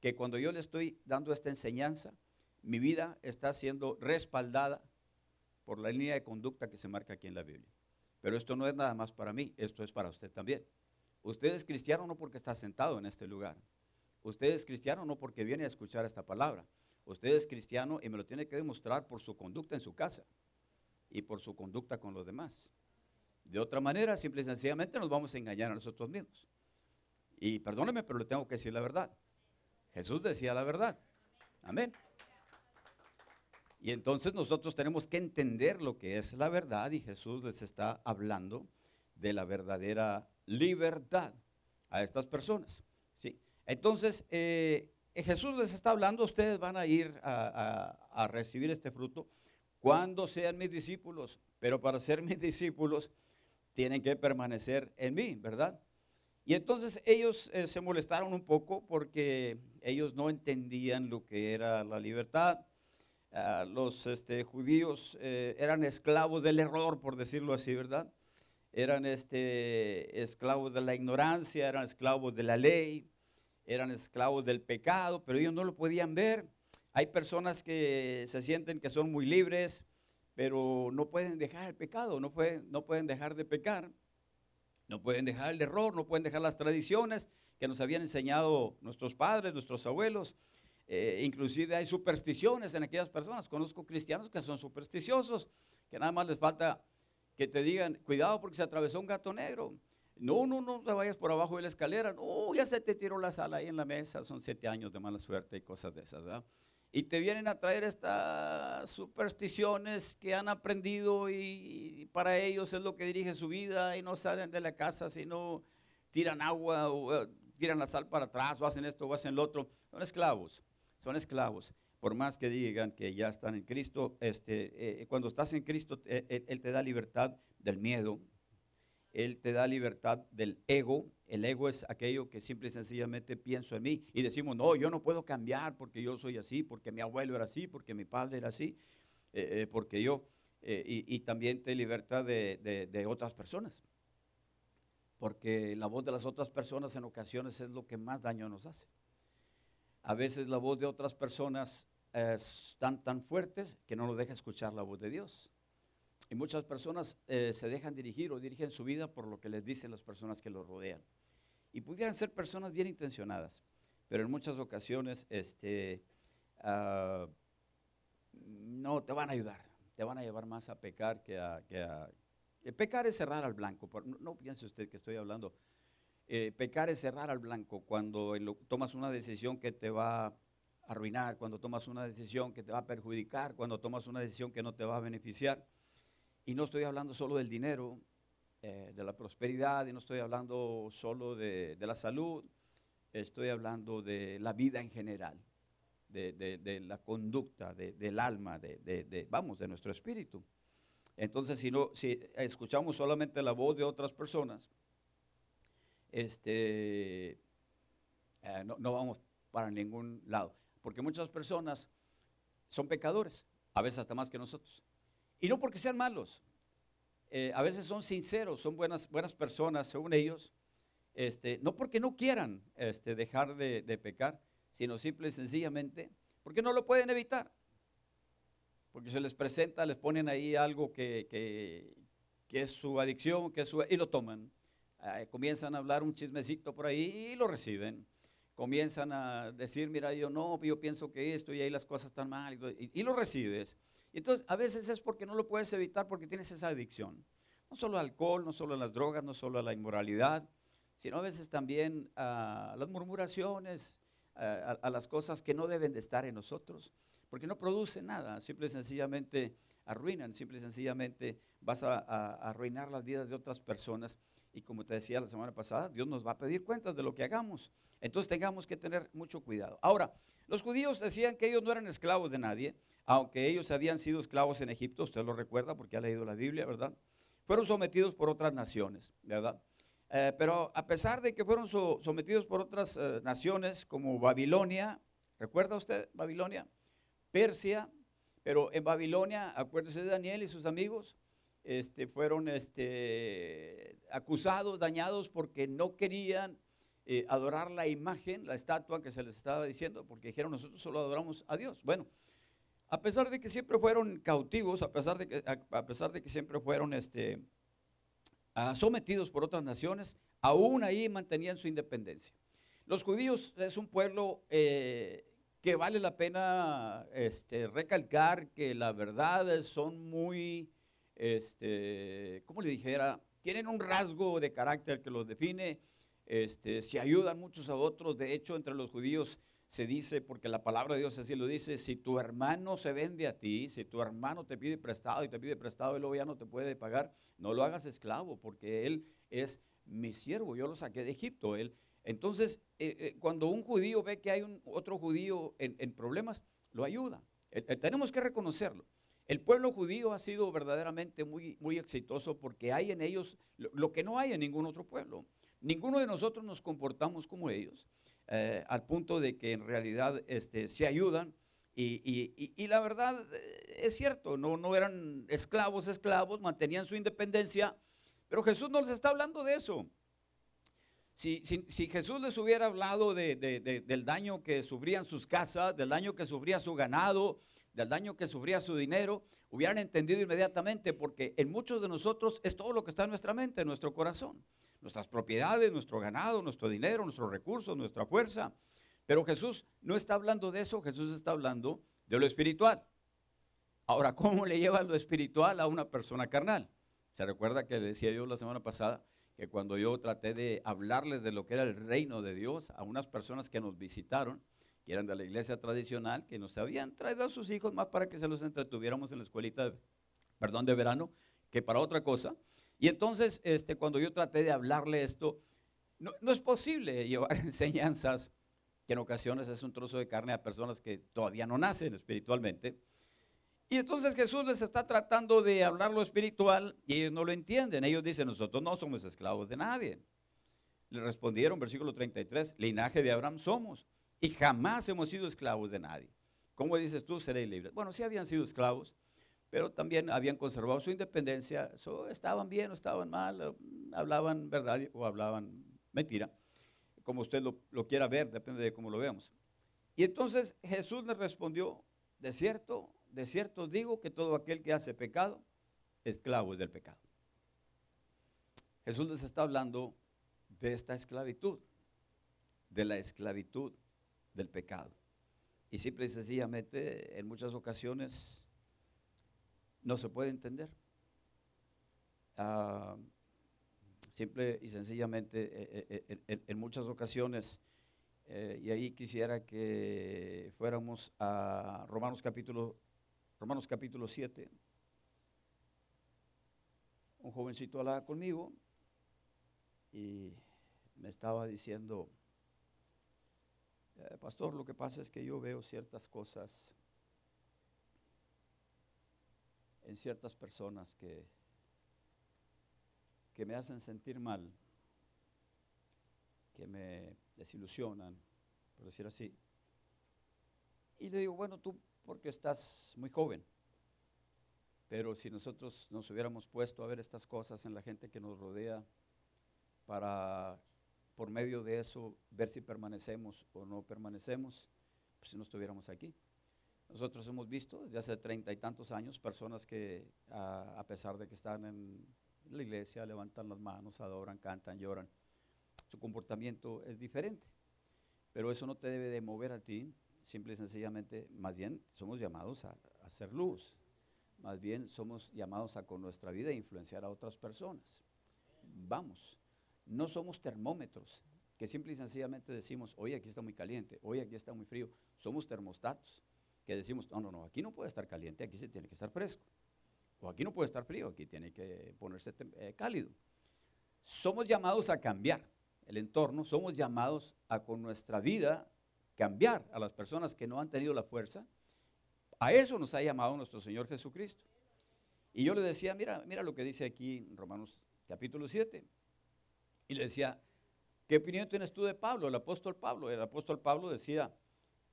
que cuando yo le estoy dando esta enseñanza, mi vida está siendo respaldada por la línea de conducta que se marca aquí en la Biblia. Pero esto no es nada más para mí, esto es para usted también. Usted es cristiano no porque está sentado en este lugar. Usted es cristiano no porque viene a escuchar esta palabra. Usted es cristiano y me lo tiene que demostrar por su conducta en su casa y por su conducta con los demás. De otra manera, simple y sencillamente nos vamos a engañar a nosotros mismos. Y perdóneme, pero le tengo que decir la verdad. Jesús decía la verdad. Amén. Y entonces nosotros tenemos que entender lo que es la verdad y Jesús les está hablando de la verdadera libertad a estas personas. Entonces, eh, Jesús les está hablando, ustedes van a ir a, recibir este fruto cuando sean mis discípulos, pero para ser <laughs> mis discípulos tienen que permanecer en mí, ¿verdad? Y entonces ellos eh, se molestaron un poco porque ellos no entendían lo que era la libertad. Ah, los este, judíos eh, eran esclavos del error, por decirlo así, ¿verdad? Eran este, esclavos de la ignorancia, eran esclavos de la ley, eran esclavos del pecado, pero ellos no lo podían ver. Hay personas que se sienten que son muy libres, pero no pueden dejar el pecado, no pueden, no pueden dejar de pecar, no pueden dejar el error, no pueden dejar las tradiciones que nos habían enseñado nuestros padres, nuestros abuelos. Eh, inclusive hay supersticiones en aquellas personas. Conozco cristianos que son supersticiosos, que nada más les falta que te digan, cuidado porque se atravesó un gato negro. No, no, no te vayas por abajo de la escalera. No, ya se te tiró la sala ahí en la mesa. Son siete años de mala suerte y cosas de esas, ¿verdad? Y te vienen a traer estas supersticiones que han aprendido y, para ellos es lo que dirige su vida y no salen de la casa sino tiran agua o eh, tiran la sal para atrás o hacen esto o hacen lo otro. Son esclavos son esclavos. Por más que digan que ya están en Cristo, este, eh, cuando estás en Cristo, eh, eh, Él te da libertad del miedo, Él te da libertad del ego. El ego es aquello que simple y sencillamente pienso en mí y decimos, no, yo no puedo cambiar porque yo soy así, porque mi abuelo era así, porque mi padre era así, porque yo, y, también te libertad de, de otras personas porque la voz de las otras personas en ocasiones es lo que más daño nos hace. A veces la voz de otras personas están tan fuertes que no nos deja escuchar la voz de Dios. Y muchas personas eh, se dejan dirigir o dirigen su vida por lo que les dicen las personas que los rodean. Y pudieran ser personas bien intencionadas, pero en muchas ocasiones este, ah, no te van a ayudar, te van a llevar más a pecar que a... Pecar es cerrar al blanco. No, no piense usted que estoy hablando eh, pecar es cerrar al blanco cuando tomas una decisión que te va a arruinar, cuando tomas una decisión que te va a perjudicar, cuando tomas una decisión que no te va a beneficiar. Y no estoy hablando solo del dinero, eh, de la prosperidad, y no estoy hablando solo de, la salud, estoy hablando de la vida en general, de, la conducta, del alma, de, vamos, de nuestro espíritu. Entonces, si, no, si escuchamos solamente la voz de otras personas, este, eh, no, vamos para ningún lado. Porque muchas personas son pecadores, a veces hasta más que nosotros. Y no porque sean malos, eh, a veces son sinceros, son buenas, buenas personas según ellos, este, no porque no quieran este, dejar de, pecar, sino simple y sencillamente porque no lo pueden evitar. Porque se les presenta, les ponen ahí algo que, que es su adicción, que es su, y lo toman comienzan a hablar un chismecito por ahí y lo reciben. Comienzan a decir, mira, yo no, yo pienso que esto y ahí las cosas están mal y, lo recibes. Entonces, a veces es porque no lo puedes evitar porque tienes esa adicción. No solo al alcohol, no solo a las drogas, no solo a la inmoralidad, sino a veces también a las murmuraciones, a, las cosas que no deben de estar en nosotros, porque no producen nada, simple y sencillamente arruinan, simple y sencillamente vas a arruinar las vidas de otras personas y como te decía la semana pasada, Dios nos va a pedir cuentas de lo que hagamos. Entonces tengamos que tener mucho cuidado. Ahora, los judíos decían que ellos no eran esclavos de nadie, aunque ellos habían sido esclavos en Egipto, usted lo recuerda porque ha leído la Biblia, ¿verdad? Fueron sometidos por otras naciones, ¿verdad? Eh, pero a pesar de que fueron sometidos por otras eh, naciones como Babilonia, ¿recuerda usted Babilonia? Persia, pero en Babilonia, acuérdese de Daniel y sus amigos, este, fueron este, acusados, dañados porque no querían eh, adorar la imagen, la estatua que se les estaba diciendo, porque dijeron nosotros solo adoramos a Dios. Bueno, a pesar de que siempre fueron cautivos, a pesar de que, a, pesar de que siempre fueron este, ah, sometidos por otras naciones, aún ahí mantenían su independencia. Los judíos es un pueblo eh, que vale la pena este, recalcar que la verdad son muy, este, ¿cómo le dijera? Tienen un rasgo de carácter que los define, este, se ayudan muchos a otros, de hecho entre los judíos se dice, porque la palabra de Dios así lo dice, si tu hermano se vende a ti, si tu hermano te pide prestado y te pide prestado y luego ya no te puede pagar, no lo hagas esclavo, porque él es mi siervo, yo lo saqué de Egipto. Él. Entonces, eh, eh, cuando un judío ve que hay otro judío en, problemas, lo ayuda. Eh, tenemos que reconocerlo. El pueblo judío ha sido verdaderamente muy, muy exitoso porque hay en ellos lo que no hay en ningún otro pueblo. Ninguno de nosotros nos comportamos como ellos. Eh, al punto de que en realidad este, se ayudan. Y, la verdad eh, es cierto, no, no eran esclavos, esclavos, mantenían su independencia, pero Jesús no les está hablando de eso. Si, Jesús les hubiera hablado del daño que sufrían sus casas, del daño que sufría su ganado, del daño que sufría su dinero, hubieran entendido inmediatamente, porque en muchos de nosotros es todo lo que está en nuestra mente, en nuestro corazón nuestras propiedades, nuestro ganado, nuestro dinero, nuestros recursos, nuestra fuerza. Pero Jesús no está hablando de eso, Jesús está hablando de lo espiritual. Ahora, ¿cómo le lleva lo espiritual a una persona carnal? Se recuerda que decía yo la semana pasada que cuando yo traté de hablarles de lo que era el reino de Dios a unas personas que nos visitaron, eran de la iglesia tradicional, que nos habían traído a sus hijos más para que se los entretuviéramos en la escuelita, perdón, de verano, que para otra cosa. Y entonces, este, cuando yo traté de hablarle esto, no, es posible llevar <laughs> enseñanzas que en ocasiones es un trozo de carne a personas que todavía no nacen espiritualmente. Y entonces Jesús les está tratando de hablar lo espiritual y ellos no lo entienden. Ellos dicen, nosotros no somos esclavos de nadie. Le respondieron, versículo 33, linaje de Abraham somos y jamás hemos sido esclavos de nadie. ¿Cómo dices tú, seréis libres? Bueno, sí habían sido esclavos, pero también habían conservado su independencia, estaban bien o estaban mal, hablaban verdad o hablaban mentira, como usted lo, quiera ver, depende de cómo lo veamos. Y entonces Jesús les respondió, de cierto, de cierto digo que todo aquel que hace pecado, esclavo es del pecado. Jesús les está hablando de esta esclavitud, de la esclavitud del pecado. Y simple y sencillamente, en muchas ocasiones, no se puede entender. Ah, simple y sencillamente, eh, eh, eh, en, muchas ocasiones, y ahí quisiera que fuéramos a Romanos capítulo, Romanos capítulo 7. Un jovencito hablaba conmigo y me estaba diciendo, pastor, lo que pasa es que yo veo ciertas cosas en ciertas personas que, que me hacen sentir mal, que me desilusionan, por decir así. Y le digo, bueno, tú porque estás muy joven, pero si nosotros nos hubiéramos puesto a ver estas cosas en la gente que nos rodea, para por medio de eso ver si permanecemos o no permanecemos, pues si no estuviéramos aquí. Nosotros hemos visto desde hace treinta y tantos años personas que a, pesar de que están en la iglesia, levantan las manos, adoran, cantan, lloran. Su comportamiento es diferente. Pero eso no te debe de mover a ti, simple y sencillamente, más bien somos llamados a, a hacer luz. Más bien somos llamados a con nuestra vida influenciar a otras personas. Vamos, no somos termómetros que simple y sencillamente decimos, hoy aquí está muy caliente, hoy aquí está muy frío. Somos termostatos que decimos, no, no, no, aquí no puede estar caliente, aquí se tiene que estar fresco. O aquí no puede estar frío, aquí tiene que ponerse eh, cálido. Somos llamados a cambiar el entorno, somos llamados a con nuestra vida cambiar a las personas que no han tenido la fuerza. A eso nos ha llamado nuestro Señor Jesucristo. Y yo le decía, mira, mira lo que dice aquí en Romanos capítulo 7. Y le decía, ¿qué opinión tienes tú de Pablo, el apóstol Pablo? El apóstol Pablo decía,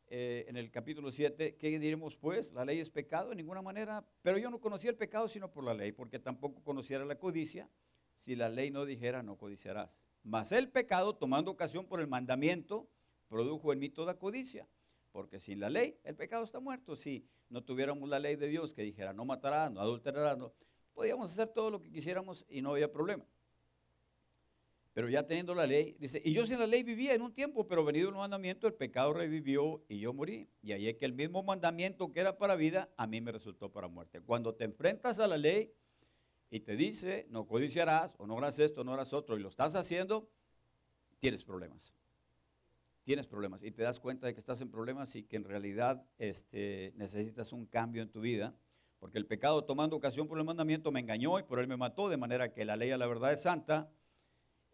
eh, en el capítulo 7, ¿qué diremos pues? ¿La ley es pecado? En ninguna manera. Pero yo no conocía el pecado sino por la ley, porque tampoco conociera la codicia si la ley no dijera no codiciarás. Mas el pecado, tomando ocasión por el mandamiento, produjo en mí toda codicia. Porque sin la ley, el pecado está muerto. Si no tuviéramos la ley de Dios que dijera no matarás, no adulterarás, no, podíamos hacer todo lo que quisiéramos y no había problema. Pero ya teniendo la ley, dice, y yo sin la ley vivía en un tiempo, pero venido el mandamiento, el pecado revivió y yo morí. Y ahí es que el mismo mandamiento que era para vida, a mí me resultó para muerte. Cuando te enfrentas a la ley y te dice, no codiciarás, o no harás esto, no harás otro, y lo estás haciendo, tienes problemas. Tienes problemas y te das cuenta de que estás en problemas y que en realidad este, necesitas un cambio en tu vida, porque el pecado tomando ocasión por el mandamiento me engañó y por él me mató, de manera que la ley a la verdad es santa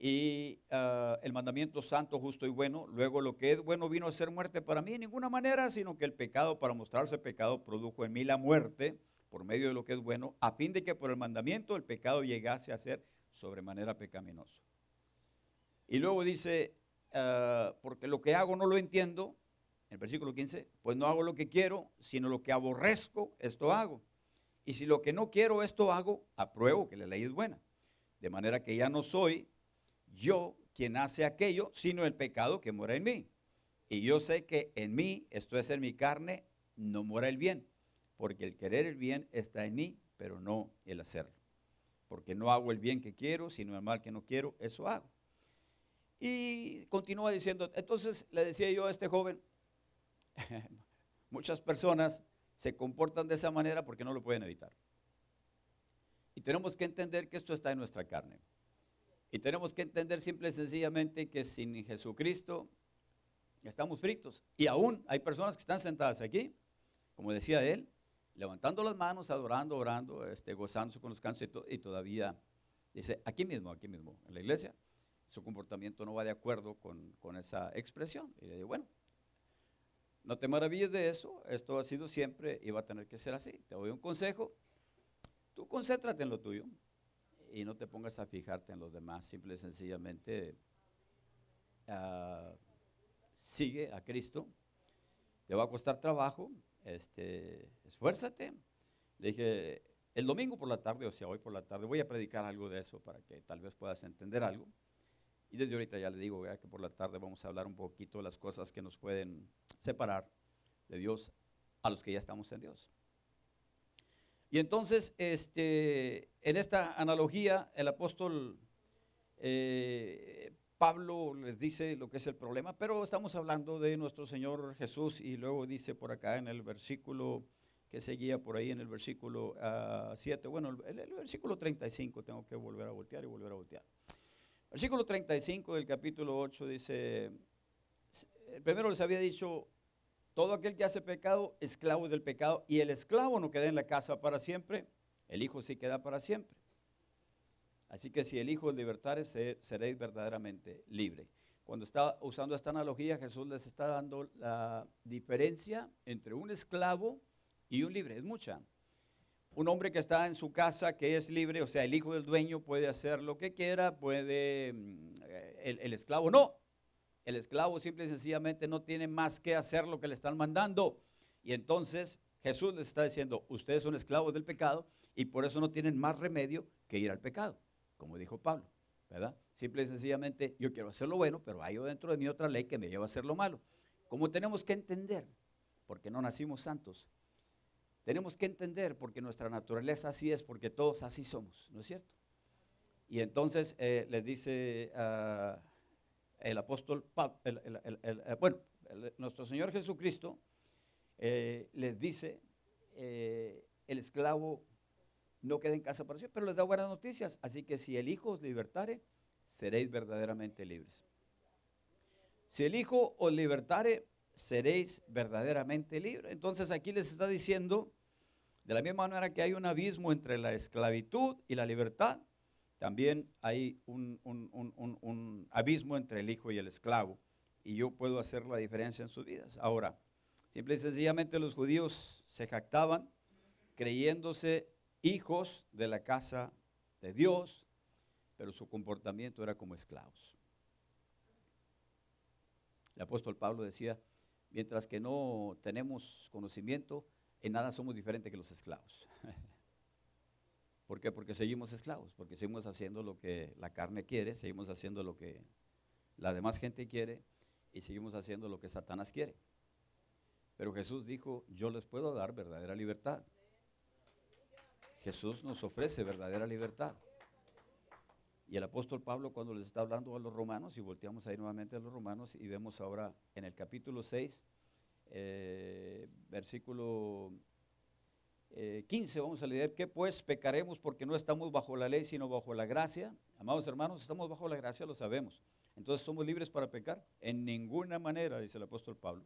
y ah, el mandamiento santo, justo y bueno. Luego lo que es bueno vino a ser muerte para mí en ninguna manera, sino que el pecado, para mostrarse pecado, produjo en mí la muerte por medio de lo que es bueno, a fin de que por el mandamiento el pecado llegase a ser sobremanera pecaminoso. Y luego dice, ah, porque lo que hago no lo entiendo, en el versículo 15, pues no hago lo que quiero, sino lo que aborrezco, esto hago. Y si lo que no quiero, esto hago, apruebo que la ley es buena. De manera que ya no soy yo quien hace aquello, sino el pecado que mora en mí. Y yo sé que en mí, esto es en mi carne, no mora el bien, porque el querer el bien está en mí, pero no el hacerlo. Porque no hago el bien que quiero, sino el mal que no quiero, eso hago. Y continúa diciendo, entonces le decía yo a este joven, <laughs> muchas personas se comportan de esa manera porque no lo pueden evitar. Y tenemos que entender que esto está en nuestra carne. Y tenemos que entender simple y sencillamente que sin Jesucristo estamos fritos. Y aún hay personas que están sentadas aquí, como decía él, levantando las manos, adorando, orando, este, gozándose con los cantos y, todavía dice, aquí mismo, aquí mismo, en la iglesia, su comportamiento no va de acuerdo con, con esa expresión. Y le digo, bueno, no te maravilles de eso, esto ha sido siempre y va a tener que ser así. Te doy un consejo, tú concéntrate en lo tuyo, y no te pongas a fijarte en los demás, simple y sencillamente ah, sigue a Cristo. Te va a costar trabajo, este, esfuérzate. Le dije, el domingo por la tarde, o sea, hoy por la tarde, voy a predicar algo de eso para que tal vez puedas entender algo. Y desde ahorita ya le digo que por la tarde vamos a hablar un poquito de las cosas que nos pueden separar de Dios a los que ya estamos en Dios. Y entonces, este, en esta analogía, el apóstol eh, Pablo les dice lo que es el problema, pero estamos hablando de nuestro Señor Jesús y luego dice por acá en el versículo que seguía por ahí en el versículo 7, ah, bueno, el, el, versículo 35, tengo que volver a voltear y volver a voltear. Versículo 35 del capítulo 8 dice, primero les había dicho, todo aquel que hace pecado, esclavo del pecado, y el esclavo no queda en la casa para siempre, el hijo sí queda para siempre. Así que si el hijo es libertad, seréis verdaderamente libre. Cuando está usando esta analogía, Jesús les está dando la diferencia entre un esclavo y un libre. Es mucha. Un hombre que está en su casa, que es libre, o sea, el hijo del dueño puede hacer lo que quiera, puede, mm, el esclavo no. El esclavo simple y sencillamente no tiene más que hacer lo que le están mandando. Y entonces Jesús les está diciendo, ustedes son esclavos del pecado y por eso no tienen más remedio que ir al pecado, como dijo Pablo, ¿verdad? Simple y sencillamente yo quiero hacer lo bueno, pero hay dentro de mí otra ley que me lleva a hacer lo malo. Como tenemos que entender, porque no nacimos santos, tenemos que entender porque nuestra naturaleza así es, porque todos así somos, ¿no es cierto? Y entonces eh, les dice... a el apóstol, eh, bueno, nuestro Señor Jesucristo eh, les dice, eh, el esclavo no queda en casa para siempre, pero les da buenas noticias. Así que si el Hijo os libertare, seréis verdaderamente libres. Si el Hijo os libertare, seréis verdaderamente libres. Entonces aquí les está diciendo, de la misma manera que hay un abismo entre la esclavitud y la libertad, también hay un, abismo entre el hijo y el esclavo. Y yo puedo hacer la diferencia en sus vidas. Ahora, simple y sencillamente los judíos se jactaban creyéndose hijos de la casa de Dios, pero su comportamiento era como esclavos. El apóstol Pablo decía, mientras que no tenemos conocimiento, en nada somos diferentes que los esclavos. <laughs> ¿Por qué? Porque seguimos esclavos, porque seguimos haciendo lo que la carne quiere, seguimos haciendo lo que la demás gente quiere y seguimos haciendo lo que Satanás quiere. Pero Jesús dijo, yo les puedo dar verdadera libertad. Jesús nos ofrece verdadera libertad. Y el apóstol Pablo cuando les está hablando a los romanos, y volteamos ahí nuevamente a los romanos, y vemos ahora en el capítulo 6, eh, versículo 15, eh, vamos a leer, que pues pecaremos porque no estamos bajo la ley, sino bajo la gracia. Amados hermanos, estamos bajo la gracia, lo sabemos. Entonces, ¿somos libres para pecar? En ninguna manera, dice el apóstol Pablo.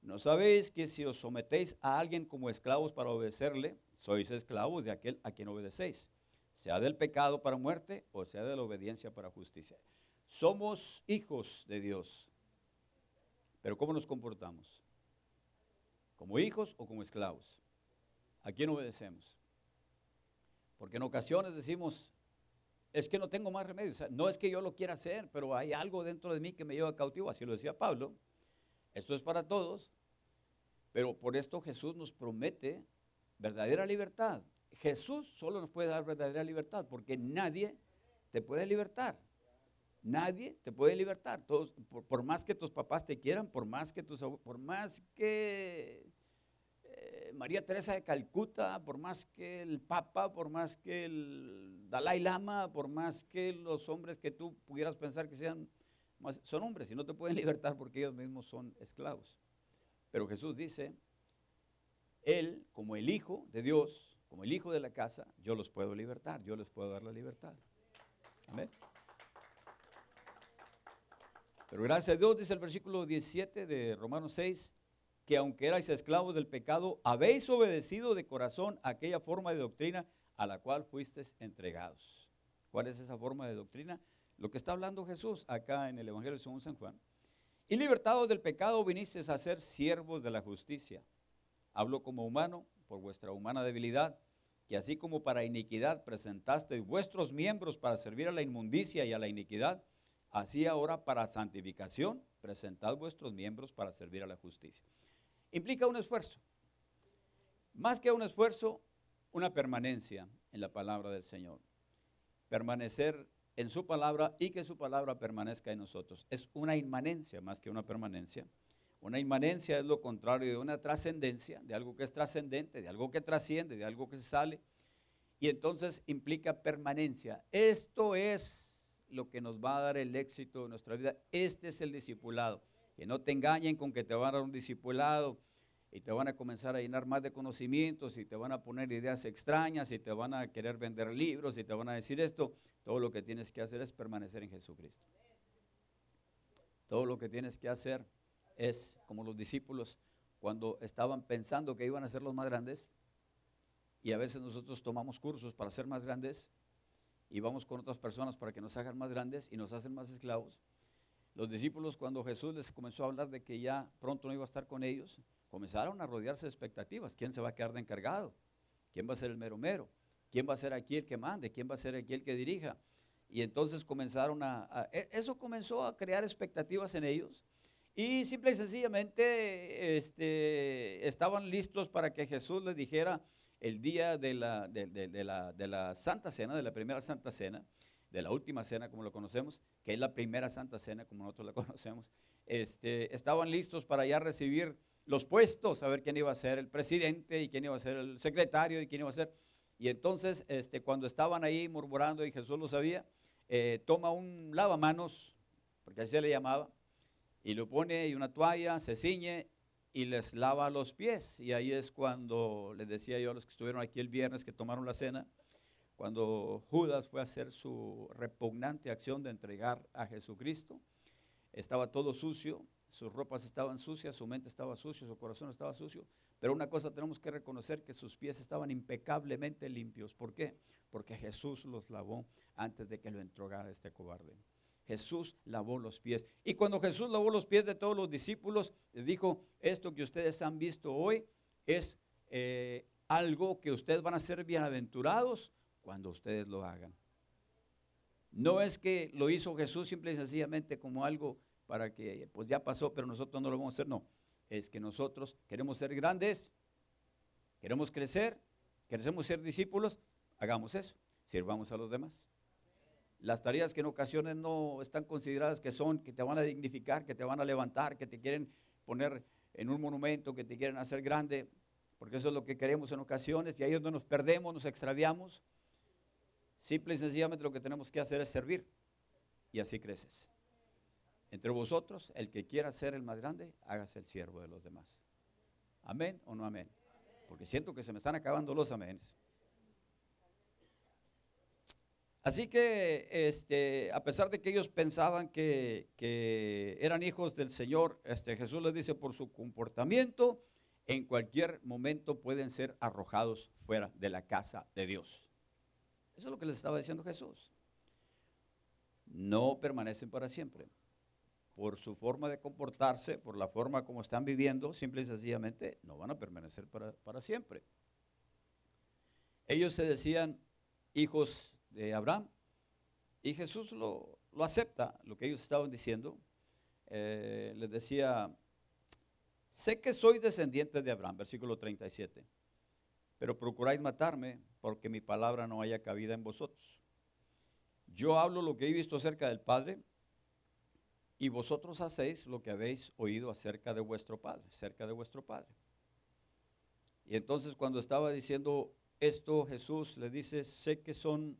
¿No sabéis que si os sometéis a alguien como esclavos para obedecerle, sois esclavos de aquel a quien obedecéis? Sea del pecado para muerte o sea de la obediencia para justicia. Somos hijos de Dios. Pero ¿cómo nos comportamos? ¿Como hijos o como esclavos? ¿A quién obedecemos? Porque en ocasiones decimos, es que no tengo más remedio. no es que yo lo quiera hacer, pero hay algo dentro de mí que me lleva cautivo. Así lo decía Pablo. Esto es para todos. Pero por esto Jesús nos promete verdadera libertad. Jesús solo nos puede dar verdadera libertad porque nadie te puede libertar. Nadie te puede libertar. Todos, por, más que tus papás te quieran, por más que tus por más que María Teresa de Calcuta, por más que el Papa, por más que el Dalai Lama, por más que los hombres que tú pudieras pensar que sean, son hombres y no te pueden <laughs> libertar porque ellos mismos son esclavos. Pero Jesús dice, Él como el Hijo de Dios, como el Hijo de la casa, yo los puedo libertar, yo les puedo dar la libertad. Amén. Pero gracias a Dios, dice el versículo 17 de Romanos 6, que aunque erais esclavos del pecado, habéis obedecido de corazón aquella forma de doctrina a la cual fuisteis entregados. ¿Cuál es esa forma de doctrina? Lo que está hablando Jesús acá en el Evangelio según San Juan. Y libertados del pecado vinisteis a ser siervos de la justicia. Hablo como humano por vuestra humana debilidad, que así como para iniquidad presentasteis vuestros miembros para servir a la inmundicia y a la iniquidad, así ahora para santificación presentad vuestros miembros para servir a la justicia implica un esfuerzo. Más que un esfuerzo, una permanencia en la palabra del Señor. Permanecer en su palabra y que su palabra permanezca en nosotros. Es una inmanencia más que una permanencia. Una inmanencia es lo contrario de una trascendencia, de algo que es trascendente, de algo que trasciende, de algo que sale. Y entonces implica permanencia. Esto es lo que nos va a dar el éxito de nuestra vida. Este es el discipulado. Que no te engañen con que te van a dar un discipulado y te van a comenzar a llenar más de conocimientos y te van a poner ideas extrañas y te van a querer vender libros y te van a decir esto. Todo lo que tienes que hacer es permanecer en Jesucristo. Todo lo que tienes que hacer es como los discípulos cuando estaban pensando que iban a ser los más grandes y a veces nosotros tomamos cursos para ser más grandes y vamos con otras personas para que nos hagan más grandes y nos hacen más esclavos. Los discípulos cuando Jesús les comenzó a hablar de que ya pronto no iba a estar con ellos, comenzaron a rodearse de expectativas. ¿Quién se va a quedar de encargado? ¿Quién va a ser el mero mero? ¿Quién va a ser aquí el que mande? ¿Quién va a ser aquí el que dirija? Y entonces comenzaron a, e, eso comenzó a crear expectativas en ellos. Y simple y sencillamente este, estaban listos para que Jesús les dijera el día de la, de la, de la Santa Cena, de la primera Santa Cena, de la última cena, como lo conocemos, que es la primera Santa Cena, como nosotros la <laughs> conocemos, este, estaban listos para ya recibir los puestos, a ver quién iba a ser el presidente y quién iba a ser el secretario y quién iba a ser. Y entonces, este, cuando estaban ahí murmurando y Jesús lo sabía, eh, toma un lavamanos, porque así se le llamaba, y lo pone y una toalla, se ciñe y les lava los pies. Y ahí es cuando les decía yo a los que estuvieron aquí el viernes que tomaron la cena, cuando Judas fue a hacer su repugnante acción de entregar a Jesucristo, estaba todo sucio, sus ropas estaban sucias, su mente estaba sucia, su corazón estaba sucio. Pero una cosa tenemos que reconocer que sus pies estaban impecablemente limpios. ¿Por qué? Porque Jesús los lavó antes de que lo entregara este cobarde. Jesús lavó los pies. Y cuando Jesús lavó los pies de todos los discípulos, dijo, esto que ustedes han visto hoy es eh, algo que ustedes van a ser bienaventurados cuando ustedes lo hagan. No es que lo hizo Jesús simple y sencillamente como algo para que, pues ya pasó, pero nosotros no lo vamos a hacer, no. Es que nosotros queremos ser grandes, queremos crecer, queremos ser discípulos, hagamos eso, sirvamos a los demás. Las tareas que en ocasiones no están consideradas que son, que te van a dignificar, que te van a levantar, que te quieren poner en un monumento, que te quieren hacer grande, porque eso es lo que queremos en ocasiones y ahí es donde nos perdemos, nos extraviamos Simple y sencillamente lo que tenemos que hacer es servir y así creces. Entre vosotros, el que quiera ser el más grande, hágase el siervo de los demás. Amén o no amén. Porque siento que se me están acabando los aménes. Así que, este, a pesar de que ellos pensaban que, que eran hijos del Señor, este, Jesús les dice, por su comportamiento, en cualquier momento pueden ser arrojados fuera de la casa de Dios. Eso es lo que les estaba diciendo Jesús. No permanecen para siempre. Por su forma de comportarse, por la forma como están viviendo, simple y sencillamente no van a permanecer para, para siempre. Ellos se decían hijos de Abraham. Y Jesús lo, acepta, lo que ellos estaban diciendo. Eh, les decía, sé que soy descendiente de Abraham, versículo 37, pero procuráis matarme porque mi palabra no haya cabida en vosotros. Yo hablo lo que he visto acerca del Padre y vosotros hacéis lo que habéis oído acerca de vuestro Padre, cerca de vuestro Padre. Y entonces cuando estaba diciendo esto, Jesús le dice, sé que son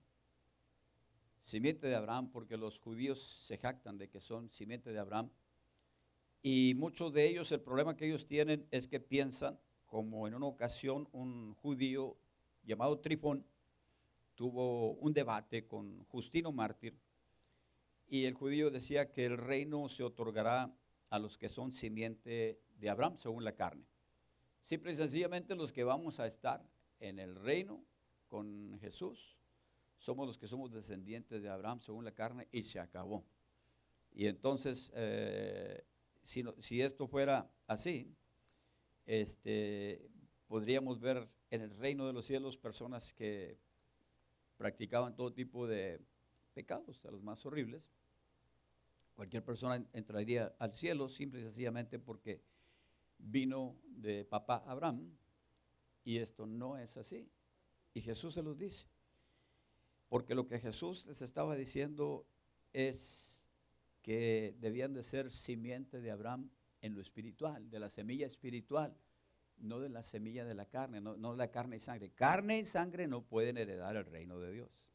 simiente de Abraham, porque los judíos se jactan de que son simiente de Abraham. Y muchos de ellos, el problema que ellos tienen es que piensan, como en una ocasión un judío llamado Trifón tuvo un debate con Justino Mártir, y el judío decía que el reino se otorgará a los que son simiente de Abraham, según la carne. Simple y sencillamente los que vamos a estar en el reino con Jesús somos los que somos descendientes de Abraham según la carne y se acabó. Y entonces, eh, si, esto fuera así, este, podríamos ver en el reino de los cielos personas que practicaban todo tipo de pecados, de los más horribles. Cualquier persona entraría al cielo simple y sencillamente porque vino de papá Abraham y esto no es así. Y Jesús se los dice. Porque lo que Jesús les estaba diciendo es que debían de ser simiente de Abraham en lo espiritual, de la semilla espiritual, no de la semilla de la carne, no, de la carne y sangre. Carne y sangre no pueden heredar el reino de Dios.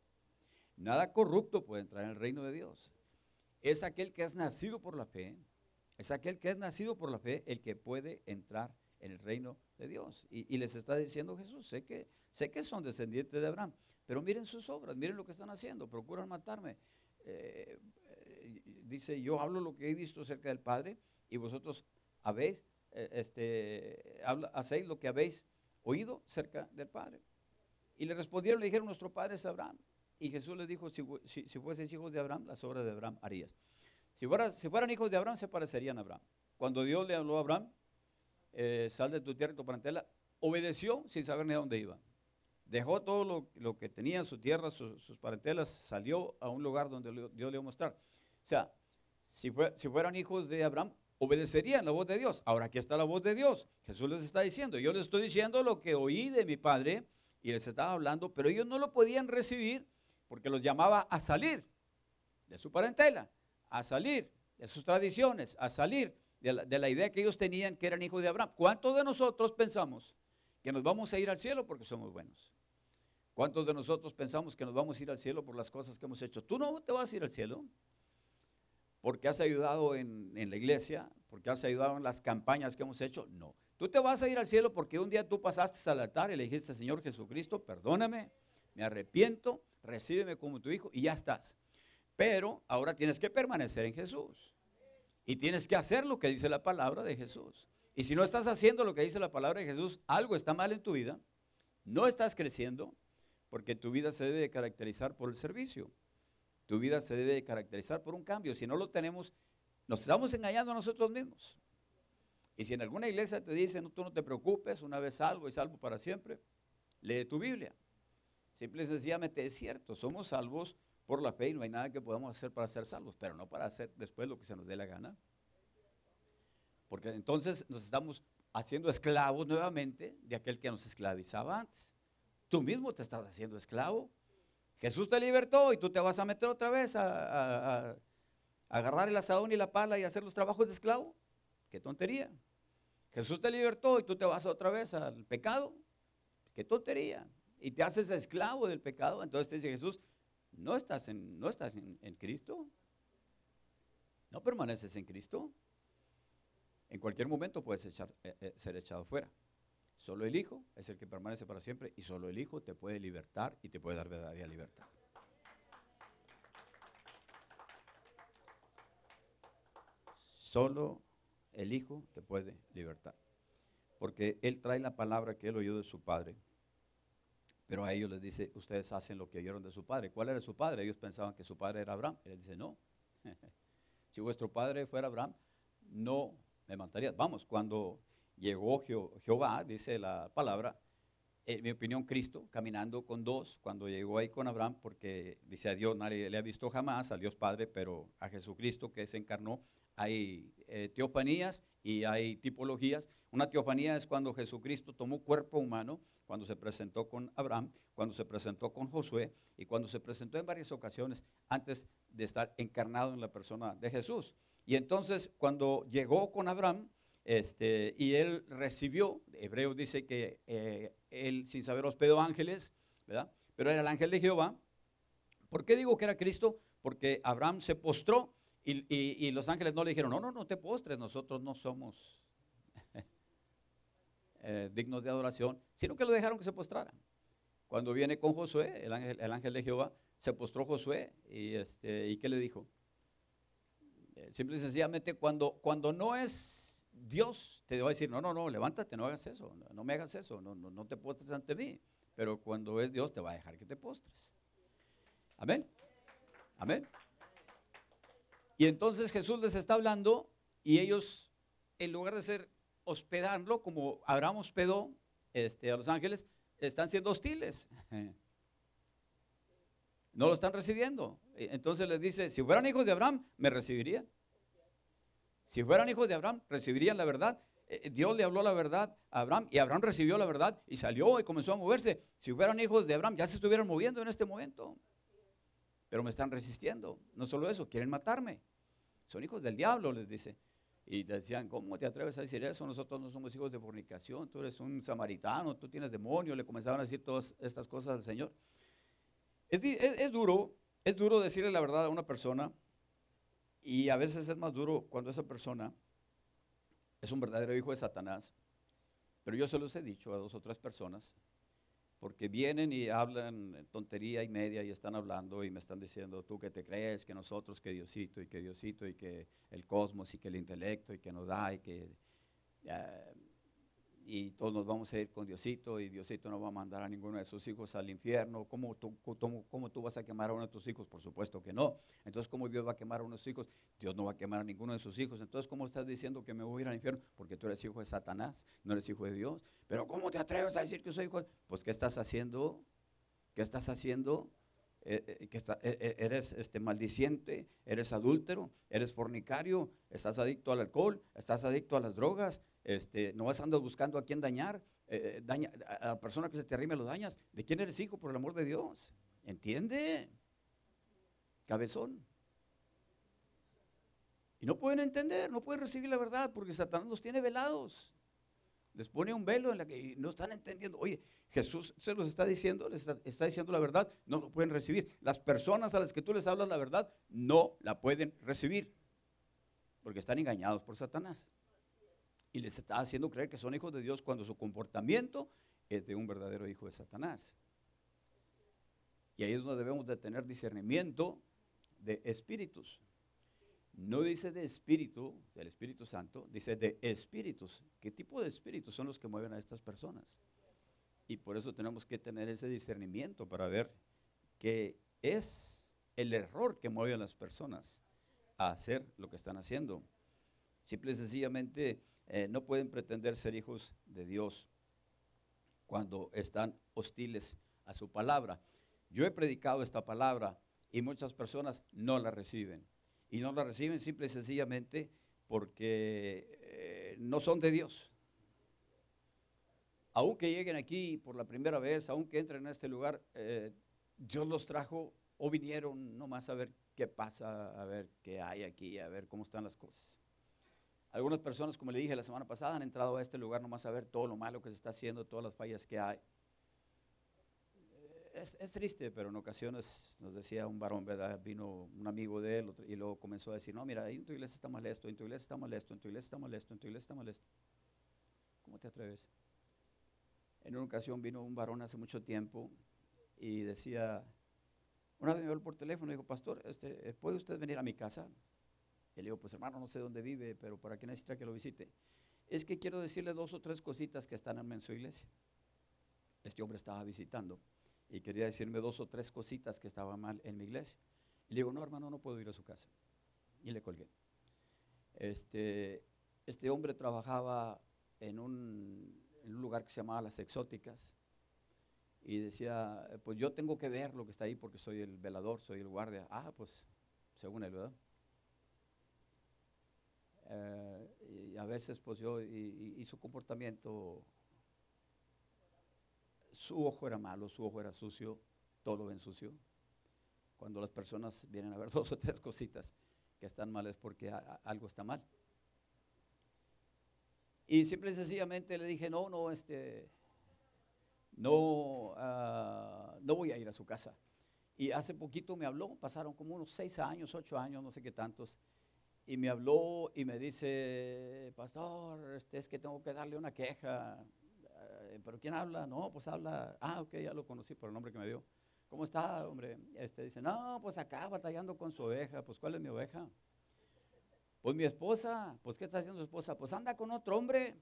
Nada corrupto puede entrar en el reino de Dios. Es aquel que es nacido por la fe, es aquel que es nacido por la fe el que puede entrar en el reino de Dios. Y, y les está diciendo Jesús, sé que, sé que son descendientes de Abraham. Pero miren sus obras, miren lo que están haciendo, procuran matarme. Eh, eh, dice, yo hablo lo que he visto acerca del Padre y vosotros habéis, eh, este, hacéis lo que habéis oído cerca del Padre. Y le respondieron, le dijeron, nuestro Padre es Abraham. Y Jesús les dijo, si, si, fueses hijos de Abraham, las obras de Abraham harías. Si, si fueran hijos de Abraham, se parecerían a Abraham. Cuando Dios le habló a Abraham, sal de tu tierra y tu parentela, obedeció sin saber ni a dónde iba dejó todo lo, que tenía en su tierra, sus parentelas, salió a un lugar donde Dios le iba a mostrar. O sea, si, si fueran hijos de Abraham, obedecerían la voz de Dios. Ahora aquí está la voz de Dios. Jesús les está diciendo, yo les estoy diciendo lo que oí de mi padre y les estaba hablando, pero ellos no lo podían recibir porque los llamaba a salir de su parentela, a salir de sus tradiciones, a salir de la, de la idea que ellos tenían que eran hijos de Abraham. ¿Cuántos de nosotros pensamos que nos vamos a ir al cielo porque somos buenos? ¿Cuántos de nosotros pensamos que nos vamos a ir al cielo por las cosas que hemos hecho? Tú no te vas a ir al cielo porque has ayudado en, la iglesia, porque has ayudado en las campañas que hemos hecho. No. Tú te vas a ir al cielo porque un día tú pasaste al altar y le dijiste, Señor Jesucristo, perdóname, me arrepiento, recíbeme como tu hijo y ya estás. Pero ahora tienes que permanecer en Jesús. Y tienes que hacer lo que dice la palabra de Jesús. Y si no estás haciendo lo que dice la palabra de Jesús, algo está mal en tu vida, no estás creciendo, porque tu vida se debe caracterizar por el servicio. Tu vida se debe caracterizar por un cambio. Si no lo tenemos, nos estamos engañando a nosotros mismos. Y si en alguna iglesia te dicen, no, tú no te preocupes, una vez salvo y salvo para siempre, lee tu Biblia. Simple y sencillamente es cierto, somos salvos por la fe y no hay nada que podamos hacer para ser salvos, pero no para hacer después lo que se nos dé la gana. Porque entonces nos estamos haciendo esclavos nuevamente de aquel que nos esclavizaba antes. Tú mismo te estás haciendo esclavo. Jesús te libertó y tú te vas a meter otra vez a, agarrar el asadón y la pala y hacer los trabajos de esclavo. Qué tontería. Jesús te libertó y tú te vas otra vez al pecado. Qué tontería. Y te haces esclavo del pecado. Entonces te dice Jesús, no estás en, Cristo. No permaneces en Cristo. En cualquier momento puedes eh, eh, ser echado fuera. Solo el Hijo es el que permanece para siempre y solo el Hijo te puede libertar y te puede dar verdadera libertad. Solo el Hijo te puede libertar. Porque Él trae la palabra que Él oyó de su Padre. Pero a ellos les dice, ustedes hacen lo que oyeron de su Padre. ¿Cuál era su Padre? Ellos pensaban que su Padre era Abraham. Él dice, no. <laughs> si vuestro Padre fuera Abraham, no me matarías. Vamos, cuando llegó Jeho- Jehová, dice la palabra, en mi opinión, Cristo, caminando con dos, cuando llegó ahí con Abraham, porque dice a Dios, nadie le ha visto jamás, a Dios Padre, pero a Jesucristo que se encarnó, hay eh, teofanías y hay tipologías. Una teofanía es cuando Jesucristo tomó cuerpo humano, cuando se presentó con Abraham, cuando se presentó con Josué y cuando se presentó en varias ocasiones antes de estar encarnado en la persona de Jesús. Y entonces cuando llegó con Abraham, este, y él recibió, Hebreos dice que eh, él sin saber hospedó ángeles, ¿verdad? Pero era el ángel de Jehová. ¿Por qué digo que era Cristo? Porque Abraham se postró y, y- los ángeles no le dijeron, no, no, no te postres, nosotros no somos <laughs> eh, dignos de adoración, sino que lo dejaron que se postrara. Cuando viene con Josué, el ángel, el ángel de Jehová, se postró Josué y, este, ¿y qué le dijo? Eh, Simple y sencillamente, cuando, cuando no es Dios, te va a decir, no, no, no, levántate, no hagas eso, no, no me hagas eso, no, no, no te postres ante mí. Pero cuando es Dios, te va a dejar que te postres. Amén. Amén. Y entonces Jesús les está hablando y ellos, en lugar de ser hospedarlo como Abraham hospedó este, a los ángeles, están siendo hostiles. <laughs> No lo están recibiendo. Entonces les dice, si fueran hijos de Abraham, me recibirían. Si fueran hijos de Abraham, recibirían la verdad. Eh, Dios le habló la verdad a Abraham y Abraham recibió la verdad y salió y comenzó a moverse. Si fueran hijos de Abraham, ya se estuvieran moviendo en este momento. Pero me están resistiendo. No solo eso, quieren matarme. Son hijos del diablo, les dice. Y decían, ¿cómo te atreves a decir eso? Nosotros no somos hijos de fornicación, tú eres un samaritano, tú tienes demonio. Le comenzaban a decir todas estas cosas al Señor. Es- es duro, es duro decirle la verdad a una persona y a veces es más duro cuando esa persona es un verdadero hijo de Satanás. Pero yo se los he dicho a dos o tres personas porque vienen y hablan tontería y media y están hablando y me están diciendo, tú que te crees, que nosotros, que Diosito y que Diosito y que el cosmos y que el intelecto y que nos da y que... eh, y todos nos vamos a ir con Diosito y Diosito no va a mandar a ninguno de sus hijos al infierno. ¿Cómo tú, cómo, tú vas a quemar a uno de tus hijos? Por supuesto que no. Entonces, ¿cómo Dios va a quemar a unos hijos? Dios no va a quemar a ninguno de sus hijos. Entonces, ¿cómo estás diciendo que me voy a ir al infierno? Porque tú eres hijo de Satanás, no eres hijo de Dios. Pero ¿cómo te atreves a decir que soy hijo? de-?" Pues, ¿qué estás haciendo? ¿Qué estás haciendo? Eh, eh, que eh, eres este, maldiciente, eres adúltero, eres fornicario, estás adicto al alcohol, estás adicto a las drogas, este, no vas andas buscando a quién dañar, daña, a la persona que se te arrime lo dañas. ¿De quién eres hijo, por el amor de Dios? ¿Entiende? Cabezón. Y no pueden entender, no pueden recibir la verdad porque Satanás los tiene velados. Les pone un velo en la que no están entendiendo. Oye, Jesús se los está diciendo, les está, está diciendo la verdad, no lo pueden recibir. Las personas a las que tú les hablas la verdad no la pueden recibir porque están engañados por Satanás. Y les está haciendo creer que son hijos de Dios cuando su comportamiento es de un verdadero hijo de Satanás. Y ahí es donde debemos de tener discernimiento de espíritus. No dice de espíritu, del Espíritu Santo, dice de espíritus. ¿Qué tipo de espíritus son los que mueven a estas personas? Y por eso tenemos que tener ese discernimiento para ver qué es el error que mueve a las personas a hacer lo que están haciendo. Simple y sencillamente eh, no pueden pretender ser hijos de Dios cuando están hostiles a su palabra. Yo he predicado esta palabra y muchas personas no la reciben. Y no la reciben simple y sencillamente porque eh, no son de Dios. Aunque lleguen aquí por la primera vez, aunque entren a este lugar, eh, Dios los trajo o vinieron nomás a ver qué pasa, a ver qué hay aquí, a ver cómo están las cosas. Algunas personas, como le dije la semana pasada, han entrado a este lugar nomás a ver todo lo malo que se está haciendo, todas las fallas que hay. Es, triste, pero en ocasiones nos decía un varón, ¿verdad? Vino un amigo de él y luego comenzó a decir, no, mira, en tu iglesia está mal esto, en tu iglesia está mal esto, en tu iglesia está mal esto, en tu iglesia está mal esto. ¿Cómo te atreves? En una ocasión vino un varón hace mucho tiempo y decía, una vez me habló por teléfono y dijo, pastor, este, ¿puede usted venir a mi casa? Y le digo, pues hermano, no sé dónde vive, pero ¿para qué necesita que lo visite? Es que quiero decirle dos o tres cositas que están en su iglesia. Este hombre estaba visitando y quería decirme dos o tres cositas que estaban mal en mi iglesia. Y le digo, no hermano, no puedo ir a su casa. Y le colgué. Este, este hombre trabajaba en un, lugar que se llamaba Las Exóticas y decía, pues yo tengo que ver lo que está ahí porque soy el velador, soy el guardia. Ah, pues según él, ¿verdad? Eh, y a veces pues yo, y su comportamiento, su ojo era malo, su ojo era sucio, todo lo ensució. Cuando las personas vienen a ver <laughs> dos o tres cositas que están mal es porque algo está mal. Y simple y sencillamente le dije, no, no, este, no, ah, no voy a ir a su casa. Y hace poquito me habló, pasaron como unos seis años, ocho años, no sé qué tantos, y me habló y me dice, pastor, este, es que tengo que darle una queja. Eh, ¿Pero quién habla? No, pues habla, ah, ok, ya lo conocí por el nombre que me dio. ¿Cómo está, hombre? Este dice, no, pues acá batallando con su oveja. Pues, ¿cuál es mi oveja? Pues mi esposa. Pues, ¿qué está haciendo su esposa? Pues anda con otro hombre.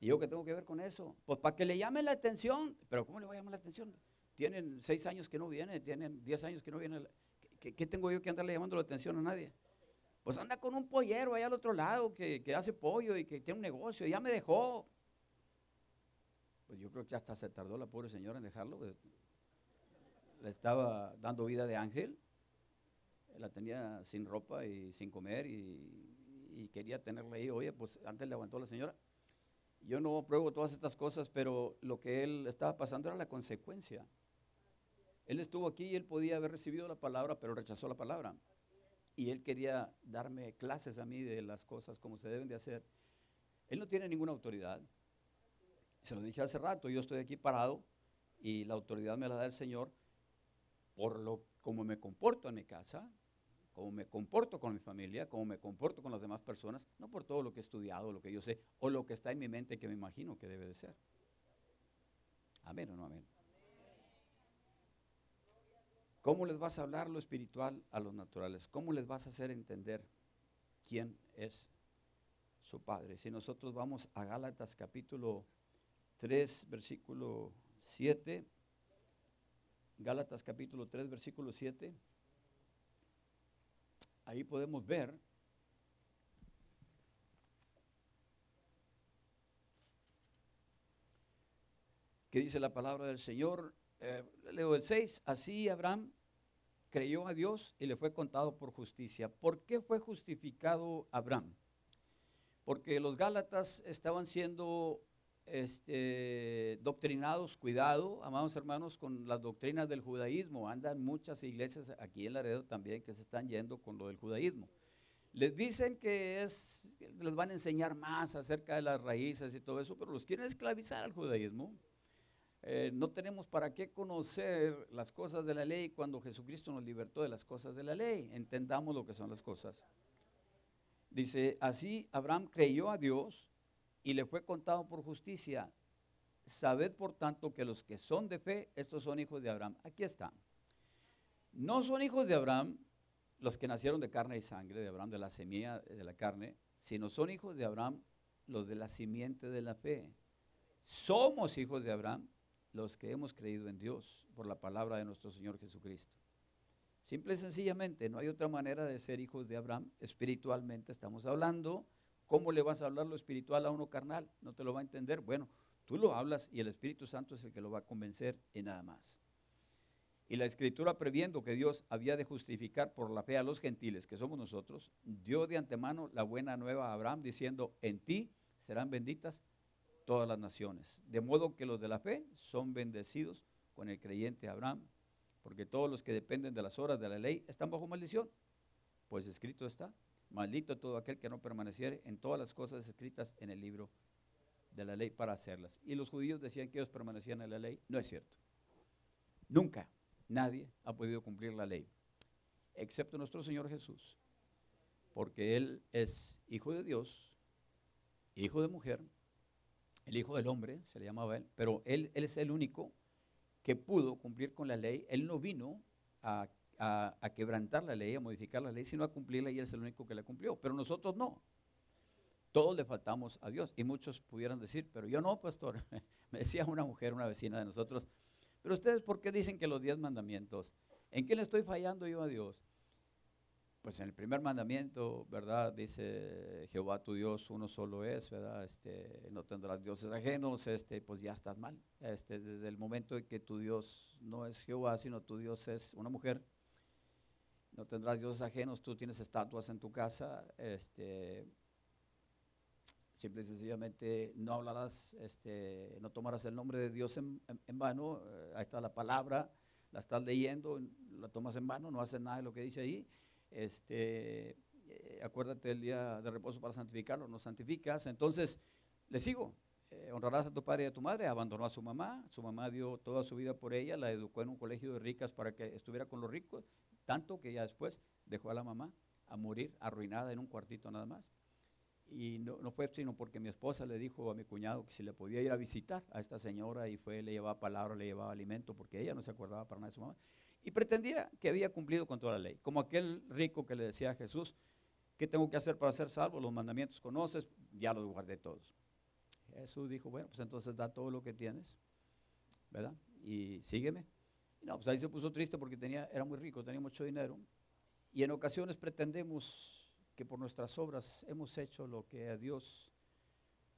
¿Y yo qué tengo que ver con eso? Pues para que le llame la atención. ¿Pero cómo le voy a llamar la atención? Tienen seis años que no viene, tienen diez años que no viene. ¿Qué, tengo yo que andarle llamando la atención a nadie? Pues anda con un pollero allá al otro lado que, que hace pollo y que tiene un negocio. Ya me dejó. Pues yo creo que hasta se tardó la pobre señora en dejarlo. pues. Le estaba dando vida de ángel. La tenía sin ropa y sin comer y, y quería tenerla ahí. Oye, pues antes le aguantó la señora. Yo no pruebo todas estas cosas, pero lo que él estaba pasando era la consecuencia. Él estuvo aquí y él podía haber recibido la palabra, pero rechazó la palabra. Y él quería darme clases a mí de las cosas como se deben de hacer. Él no tiene ninguna autoridad. Se lo dije hace rato, yo estoy aquí parado y la autoridad me la da el Señor por lo como me comporto en mi casa, como me comporto con mi familia, como me comporto con las demás personas, no por todo lo que he estudiado, lo que yo sé, o lo que está en mi mente que me imagino que debe de ser. Amén o no amén. ¿Cómo les vas a hablar lo espiritual a los naturales? ¿Cómo les vas a hacer entender quién es su Padre? Si nosotros vamos a Gálatas capítulo 3, versículo 7, Gálatas capítulo 3, versículo 7, ahí podemos ver que dice la palabra del Señor, eh, leo el 6, así Abraham creyó a Dios y le fue contado por justicia. ¿Por qué fue justificado Abraham? Porque los Gálatas estaban siendo este, doctrinados, cuidado, amados hermanos, con las doctrinas del judaísmo. Andan muchas iglesias aquí en Laredo también que se están yendo con lo del judaísmo. Les dicen que es, les van a enseñar más acerca de las raíces y todo eso, pero los quieren esclavizar al judaísmo. Eh, no tenemos para qué conocer las cosas de la ley cuando Jesucristo nos libertó de las cosas de la ley. Entendamos lo que son las cosas. Dice, así Abraham creyó a Dios y le fue contado por justicia. Sabed por tanto que los que son de fe, estos son hijos de Abraham. Aquí está. No son hijos de Abraham los que nacieron de carne y sangre, de Abraham, de la semilla de la carne, sino son hijos de Abraham los de la simiente de la fe. Somos hijos de Abraham los que hemos creído en Dios por la palabra de nuestro Señor Jesucristo. Simple y sencillamente, no hay otra manera de ser hijos de Abraham. Espiritualmente estamos hablando. ¿Cómo le vas a hablar lo espiritual a uno carnal? No te lo va a entender. Bueno, tú lo hablas y el Espíritu Santo es el que lo va a convencer y nada más. Y la escritura previendo que Dios había de justificar por la fe a los gentiles, que somos nosotros, dio de antemano la buena nueva a Abraham diciendo, en ti serán benditas todas las naciones. De modo que los de la fe son bendecidos con el creyente Abraham, porque todos los que dependen de las horas de la ley están bajo maldición. Pues escrito está, maldito todo aquel que no permaneciere en todas las cosas escritas en el libro de la ley para hacerlas. Y los judíos decían que ellos permanecían en la ley. No es cierto. Nunca nadie ha podido cumplir la ley, excepto nuestro Señor Jesús, porque Él es hijo de Dios, hijo de mujer, el hijo del hombre, se le llamaba Él, pero Él, él es el único que pudo cumplir con la ley. Él no vino a, a, quebrantar la ley, a modificar la ley, sino a cumplirla y Él es el único que la cumplió. Pero nosotros no. Todos le faltamos a Dios. Y muchos pudieran decir, pero yo no, pastor. <laughs> Me decía una mujer, una vecina de nosotros, pero ustedes, ¿por qué dicen que los diez mandamientos? ¿En qué le estoy fallando yo a Dios? Pues en el primer mandamiento, ¿verdad? Dice Jehová tu Dios, uno solo es, ¿verdad? Este, no tendrás dioses ajenos, este, pues ya estás mal. Este, desde el momento en que tu Dios no es Jehová, sino tu Dios es una mujer, no tendrás dioses ajenos, tú tienes estatuas en tu casa, este, simple y sencillamente no hablarás, este, no tomarás el nombre de Dios en, vano, eh, ahí está la palabra, la estás leyendo, la tomas en vano, no haces nada de lo que dice ahí. Este, eh, acuérdate el día de reposo para santificarlo, no santificas. Entonces, le sigo. Eh, honrarás a tu padre y a tu madre, abandonó a su mamá, su mamá dio toda su vida por ella, la educó en un colegio de ricas para que estuviera con los ricos, tanto que ya después dejó a la mamá a morir arruinada en un cuartito nada más. Y no, no, fue sino porque mi esposa le dijo a mi cuñado que si le podía ir a visitar a esta señora y fue, le llevaba palabra, le llevaba alimento, porque ella no se acordaba para nada de su mamá. Y pretendía que había cumplido con toda la ley. Como aquel rico que le decía a Jesús, ¿qué tengo que hacer para ser salvo? Los mandamientos conoces, ya los guardé todos. Jesús dijo, bueno, pues entonces da todo lo que tienes, ¿verdad? Y sígueme. No, pues ahí se puso triste porque tenía, era muy rico, tenía mucho dinero. Y en ocasiones pretendemos que por nuestras obras hemos hecho lo que a Dios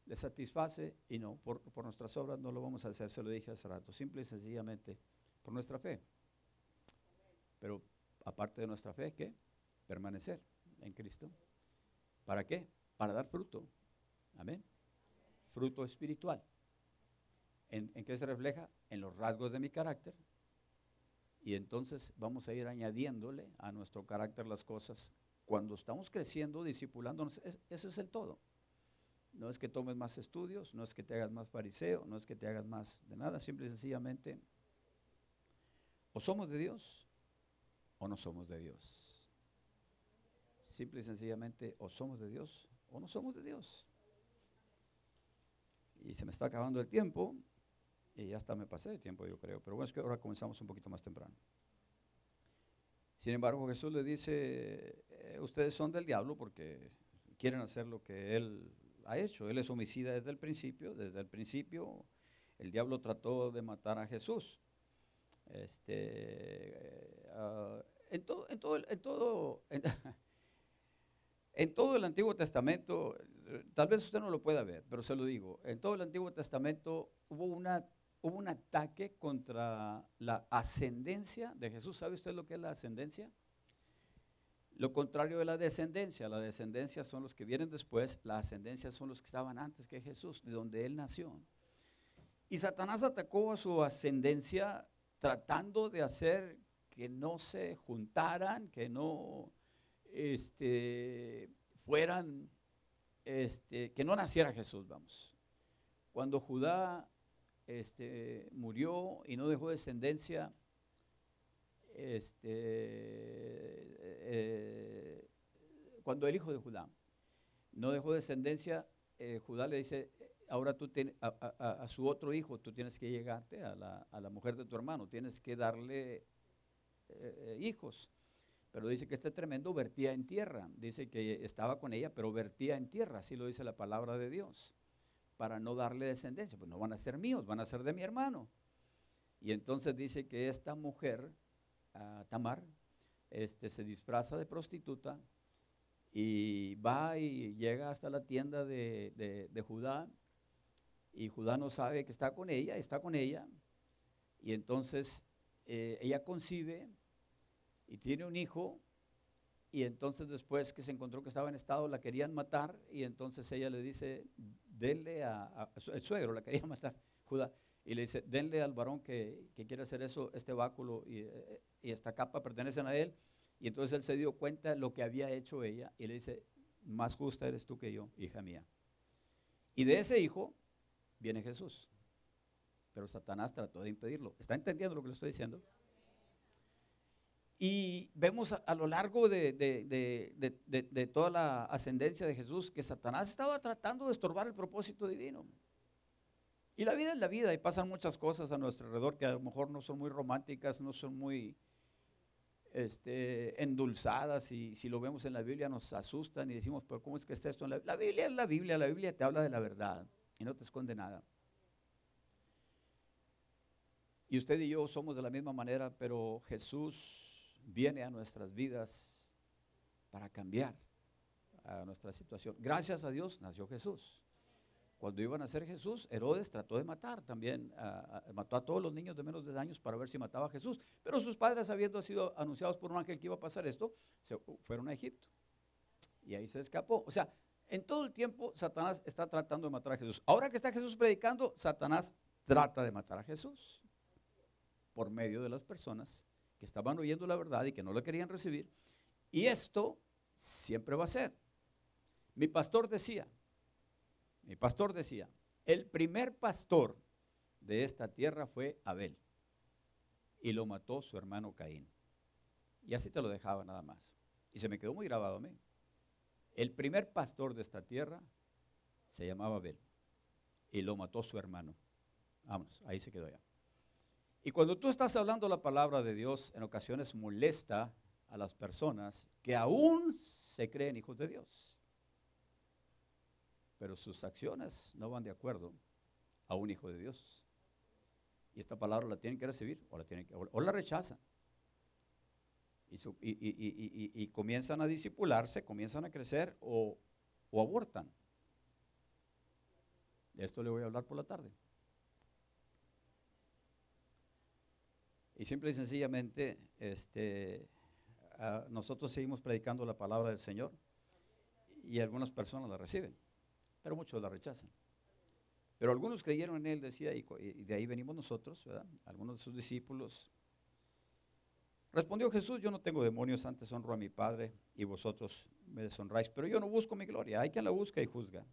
le satisface y no, por, nuestras obras no lo vamos a hacer, se lo dije hace rato, simple y sencillamente por nuestra fe. Pero aparte de nuestra fe, ¿qué? Permanecer en Cristo. ¿Para qué? Para dar fruto. Amén. Fruto espiritual. ¿En, ¿En qué se refleja? En los rasgos de mi carácter. Y entonces vamos a ir añadiéndole a nuestro carácter las cosas cuando estamos creciendo, discipulándonos, eso es el todo. No es que tomes más estudios, no es que te hagas más fariseo, no es que te hagas más de nada, simple y sencillamente, o somos de Dios o no somos de Dios. Simple y sencillamente, o somos de Dios o no somos de Dios. Y se me está acabando el tiempo, y ya hasta me pasé de tiempo, yo creo, pero bueno, es que ahora comenzamos un poquito más temprano. Sin embargo, Jesús le dice, eh, ustedes son del diablo porque quieren hacer lo que él ha hecho. Él es homicida desde el principio. Desde el principio el diablo trató de matar a Jesús. Este, eh, en, en, todo, en, todo, en todo el <laughs> Antiguo Testamento, tal vez usted no lo pueda ver, pero se lo digo, en todo el Antiguo Testamento hubo una hubo un ataque contra la ascendencia de Jesús. ¿Sabe usted lo que es la ascendencia? Lo contrario de la descendencia. La descendencia son los que vienen después, la ascendencia son los que estaban antes que Jesús, de donde él nació. Y Satanás atacó a su ascendencia tratando de hacer que no se juntaran, que no este, fueran, este, que no naciera Jesús, vamos. Cuando Judá este, murió y no dejó descendencia, este, eh, cuando el hijo de Judá no dejó descendencia, eh, Judá le dice, ahora tú a, su otro hijo, tú tienes que llegarte a la, mujer de tu hermano, tienes que darle eh, hijos. Pero dice que este tremendo vertía en tierra, dice que estaba con ella, pero vertía en tierra, así lo dice la palabra de Dios para no darle descendencia. Pues no van a ser míos, van a ser de mi hermano. Y entonces dice que esta mujer, ah, Tamar, este, se disfraza de prostituta y va y llega hasta la tienda de, Judá y Judá no sabe que está con ella, está con ella y entonces eh, ella concibe y tiene un hijo y entonces después que se encontró que estaba en estado la querían matar y entonces ella le dice, denle a, el suegro, la quería matar, Judá, y le dice, denle al varón que, quiere hacer eso, este báculo y, y, esta capa pertenecen a él. Y entonces él se dio cuenta de lo que había hecho ella y le dice, más justa eres tú que yo, hija mía. Y de ese hijo viene Jesús. Pero Satanás trató de impedirlo. ¿Está entendiendo lo que le estoy diciendo? Y vemos a, lo largo de, de, toda la ascendencia de Jesús que Satanás estaba tratando de estorbar el propósito divino. Y la vida es la vida y pasan muchas cosas a nuestro alrededor que a lo mejor no son muy románticas, no son muy este, endulzadas y si lo vemos en la Biblia nos asustan y decimos, pero ¿cómo es que está esto en la La Biblia es la Biblia, la Biblia te habla de la verdad y no te esconde nada. Y usted y yo somos de la misma manera, pero Jesús viene a nuestras vidas para cambiar a nuestra situación. Gracias a Dios nació Jesús. Cuando iban a ser Jesús, Herodes trató de matar también, mató a todos los niños de menos de 10 años para ver si mataba a Jesús. Pero sus padres, habiendo sido anunciados por un ángel que iba a pasar esto, se fueron a Egipto. Y ahí se escapó. O sea, en todo el tiempo Satanás está tratando de matar a Jesús. Ahora que está Jesús predicando, Satanás trata de matar a Jesús por medio de las personas estaban oyendo la verdad y que no la querían recibir. Y esto siempre va a ser. Mi pastor decía, mi pastor decía, el primer pastor de esta tierra fue Abel y lo mató su hermano Caín. Y así te lo dejaba nada más. Y se me quedó muy grabado a mí. El primer pastor de esta tierra se llamaba Abel y lo mató su hermano. Vamos, ahí se quedó ya. Y cuando tú estás hablando la palabra de Dios, en ocasiones molesta a las personas que aún se creen hijos de Dios pero sus acciones no van de acuerdo a un hijo de Dios. Y esta palabra la tienen que recibir o la, tienen que, o la rechazan. Y, comienzan a disipularse, comienzan a crecer o, o abortan. De esto le voy a hablar por la tarde. Y simple y sencillamente, este, nosotros seguimos predicando la palabra del Señor y algunas personas la reciben pero muchos la rechazan. Pero algunos creyeron en él, decía, y, de ahí venimos nosotros, ¿verdad? Algunos de sus discípulos. Respondió Jesús, yo no tengo demonios, antes honro a mi Padre y vosotros me deshonráis, pero yo no busco mi gloria, hay quien la busca y juzga.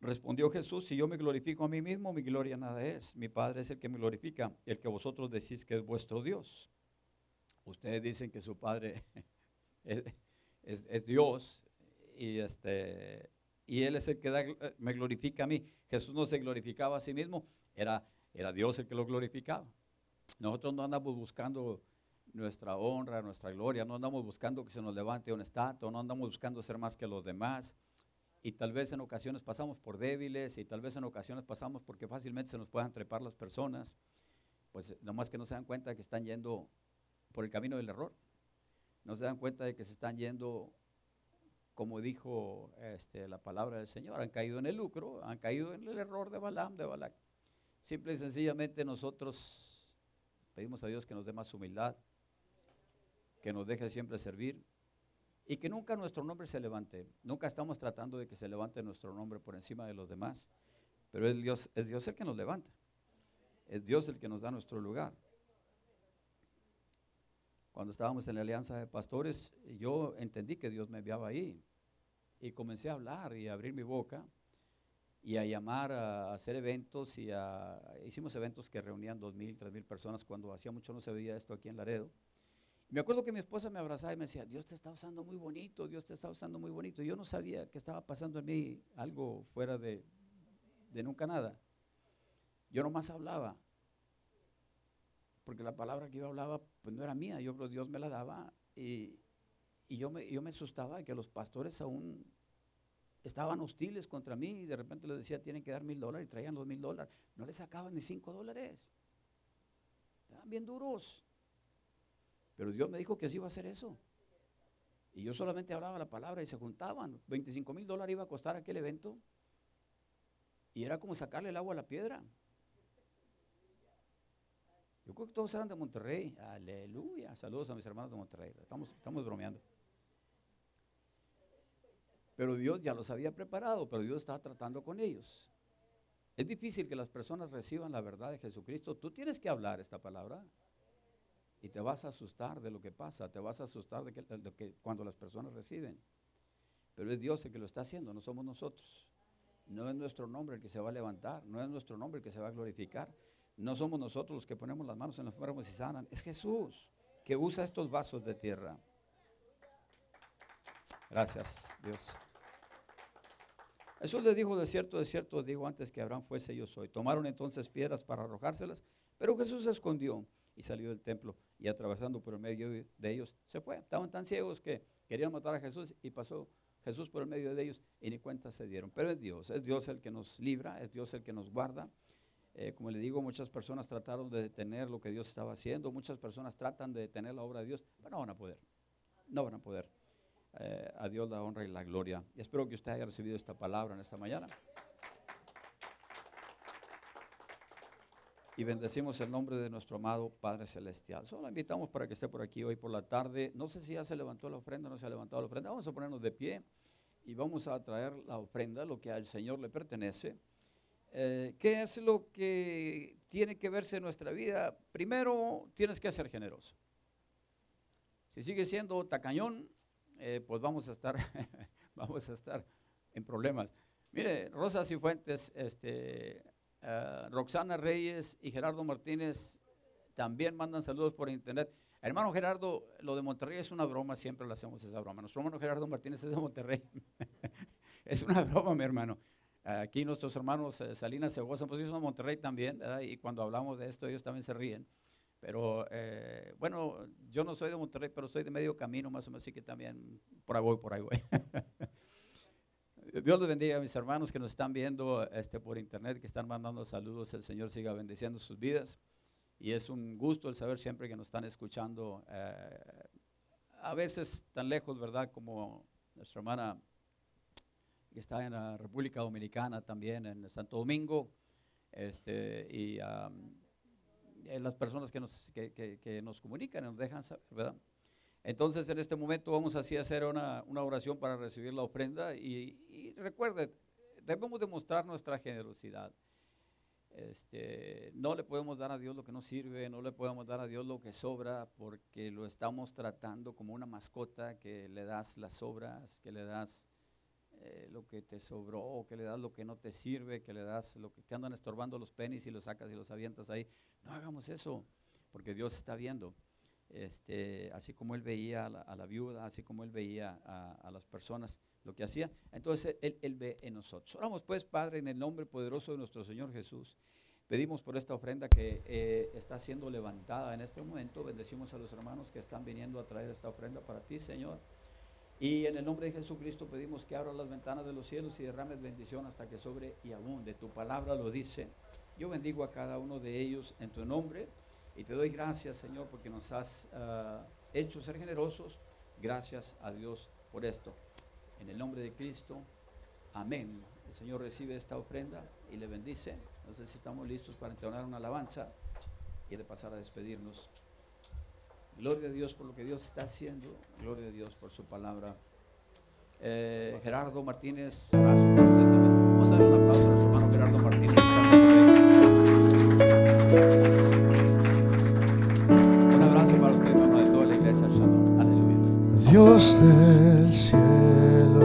Respondió Jesús, si yo me glorifico a mí mismo, mi gloria nada es. Mi Padre es el que me glorifica, el que vosotros decís que es vuestro Dios. Ustedes dicen que su Padre <laughs> es Dios, y, este, y Él es el que me glorifica a mí. Jesús no se glorificaba a sí mismo, era, era Dios el que lo glorificaba. Nosotros no andamos buscando nuestra honra, nuestra gloria, no andamos buscando que se nos levante un estatua, no andamos buscando ser más que los demás. Y tal vez en ocasiones pasamos por débiles y tal vez en ocasiones pasamos porque fácilmente se nos puedan trepar las personas. Pues nomás que no se dan cuenta que están yendo por el camino del error. No se dan cuenta de que se están yendo como dijo este, la palabra del Señor, han caído en el lucro, han caído en el error de Balaam, de Balac. Simple y sencillamente nosotros pedimos a Dios que nos dé más humildad, que nos deje siempre servir y que nunca nuestro nombre se levante. Nunca estamos tratando de que se levante nuestro nombre por encima de los demás, pero es Dios, es Dios el que nos levanta. Es Dios el que nos da nuestro lugar. Cuando estábamos en la alianza de pastores, yo entendí que Dios me enviaba ahí y comencé a hablar y a abrir mi boca y a llamar a, hacer eventos y a, hicimos eventos que reunían dos mil, tres mil personas cuando hacía mucho no se veía esto aquí en Laredo. Me acuerdo que mi esposa me abrazaba y me decía, Dios te está usando muy bonito, Dios te está usando muy bonito. Yo no sabía que estaba pasando en mí algo fuera de, de nunca nada. Yo nomás hablaba, porque la palabra que yo hablaba pues no era mía, yo Dios me la daba y, y yo me, yo me asustaba que los pastores aún estaban hostiles contra mí y de repente les decía, tienen que dar mil dólares y traían los mil dólares. No les sacaban ni cinco dólares. Estaban bien duros. Pero Dios me dijo que así iba a hacer eso. Y yo solamente hablaba la palabra y se juntaban. 25 mil dólares iba a costar aquel evento. Y era como sacarle el agua a la piedra. Yo creo que todos eran de Monterrey. Aleluya. Saludos a mis hermanos de Monterrey. Estamos, estamos bromeando. Pero Dios ya los había preparado, pero Dios estaba tratando con ellos. Es difícil que las personas reciban la verdad de Jesucristo. Tú tienes que hablar esta palabra y te vas a asustar de lo que pasa, te vas a asustar de, que, cuando las personas reciben. Pero es Dios el que lo está haciendo, no somos nosotros. No es nuestro nombre el que se va a levantar, no es nuestro nombre el que se va a glorificar. No somos nosotros los que ponemos las manos en los enfermos y sanan, es Jesús que usa estos vasos de tierra. Gracias, Dios. Jesús le dijo, de cierto, de cierto, dijo antes que Abraham fuese yo soy. Tomaron entonces piedras para arrojárselas, pero Jesús se escondió y salió del templo y atravesando por el medio de ellos se fue. Estaban tan ciegos que querían matar a Jesús y pasó Jesús por el medio de ellos y ni cuenta se dieron. Pero es Dios, es Dios el que nos libra, es Dios el que nos guarda. Eh, como le digo, muchas personas trataron de detener lo que Dios estaba haciendo, muchas personas tratan de detener la obra de Dios, pero no van a poder, no van a poder. Eh, a Dios la honra y la gloria. Espero que usted haya recibido esta palabra en esta mañana. Y bendecimos el nombre de nuestro amado Padre Celestial. Solo invitamos para que esté por aquí hoy por la tarde. No sé si ya se levantó la ofrenda o no se ha levantado la ofrenda. Vamos a ponernos de pie y vamos a traer la ofrenda, lo que al Señor le pertenece. Eh, ¿Qué es lo que tiene que verse en nuestra vida? Primero, tienes que ser generoso. Si sigue siendo tacañón, eh, pues vamos a estar, <laughs> vamos a estar en problemas. Mire, Rosa Cifuentes, este, uh, Roxana Reyes y Gerardo Martínez también mandan saludos por internet. Hermano Gerardo, lo de Monterrey es una broma, siempre lo hacemos esa broma. Nuestro hermano Gerardo Martínez es de Monterrey. <laughs> es una broma, mi hermano. Aquí nuestros hermanos eh, Salinas se gozan, pues ellos son de Monterrey también, y cuando hablamos de esto ellos también se ríen. Pero eh, bueno, yo no soy de Monterrey, pero soy de medio camino más o menos, así que también por ahí voy, por ahí voy. <laughs> Dios les bendiga a mis hermanos que nos están viendo este, por internet, que están mandando saludos. El Señor siga bendiciendo sus vidas. Y es un gusto el saber siempre que nos están escuchando. Eh, a veces tan lejos, ¿verdad? Como nuestra hermana que está en la República Dominicana también, en Santo Domingo. Este, y eh, las personas que nos, que, nos comunican, nos dejan saber, ¿verdad? Entonces, en este momento vamos así a hacer una, oración para recibir la ofrenda y, y recuerde, debemos demostrar nuestra generosidad. Este, no le podemos dar a Dios lo que no sirve, no le podemos dar a Dios lo que sobra, porque lo estamos tratando como una mascota que le das las sobras, que le das eh, lo que te sobró, que le das lo que no te sirve, que le das lo que te andan estorbando los penis y los sacas y los avientas ahí. No hagamos eso, porque Dios está viendo. Este, así como él veía a la, viuda, así como él veía a, las personas lo que hacía, entonces él, ve en nosotros. Oramos pues, Padre, en el nombre poderoso de nuestro Señor Jesús. Pedimos por esta ofrenda que eh, está siendo levantada en este momento. Bendecimos a los hermanos que están viniendo a traer esta ofrenda para ti, Señor. Y en el nombre de Jesucristo pedimos que abra las ventanas de los cielos y derrames bendición hasta que sobre y abunde. Tu palabra lo dice. Yo bendigo a cada uno de ellos en tu nombre y te doy gracias, Señor, porque nos has ah, hecho ser generosos. Gracias a Dios por esto. En el nombre de Cristo, amén. El Señor recibe esta ofrenda y le bendice. No sé si estamos listos para entonar una alabanza y de pasar a despedirnos. Gloria a Dios por lo que Dios está haciendo. Gloria a Dios por su palabra. Eh, Gerardo Martínez, abrazo. Vamos a dar un aplauso a nuestro hermano Gerardo Martínez. Del cielo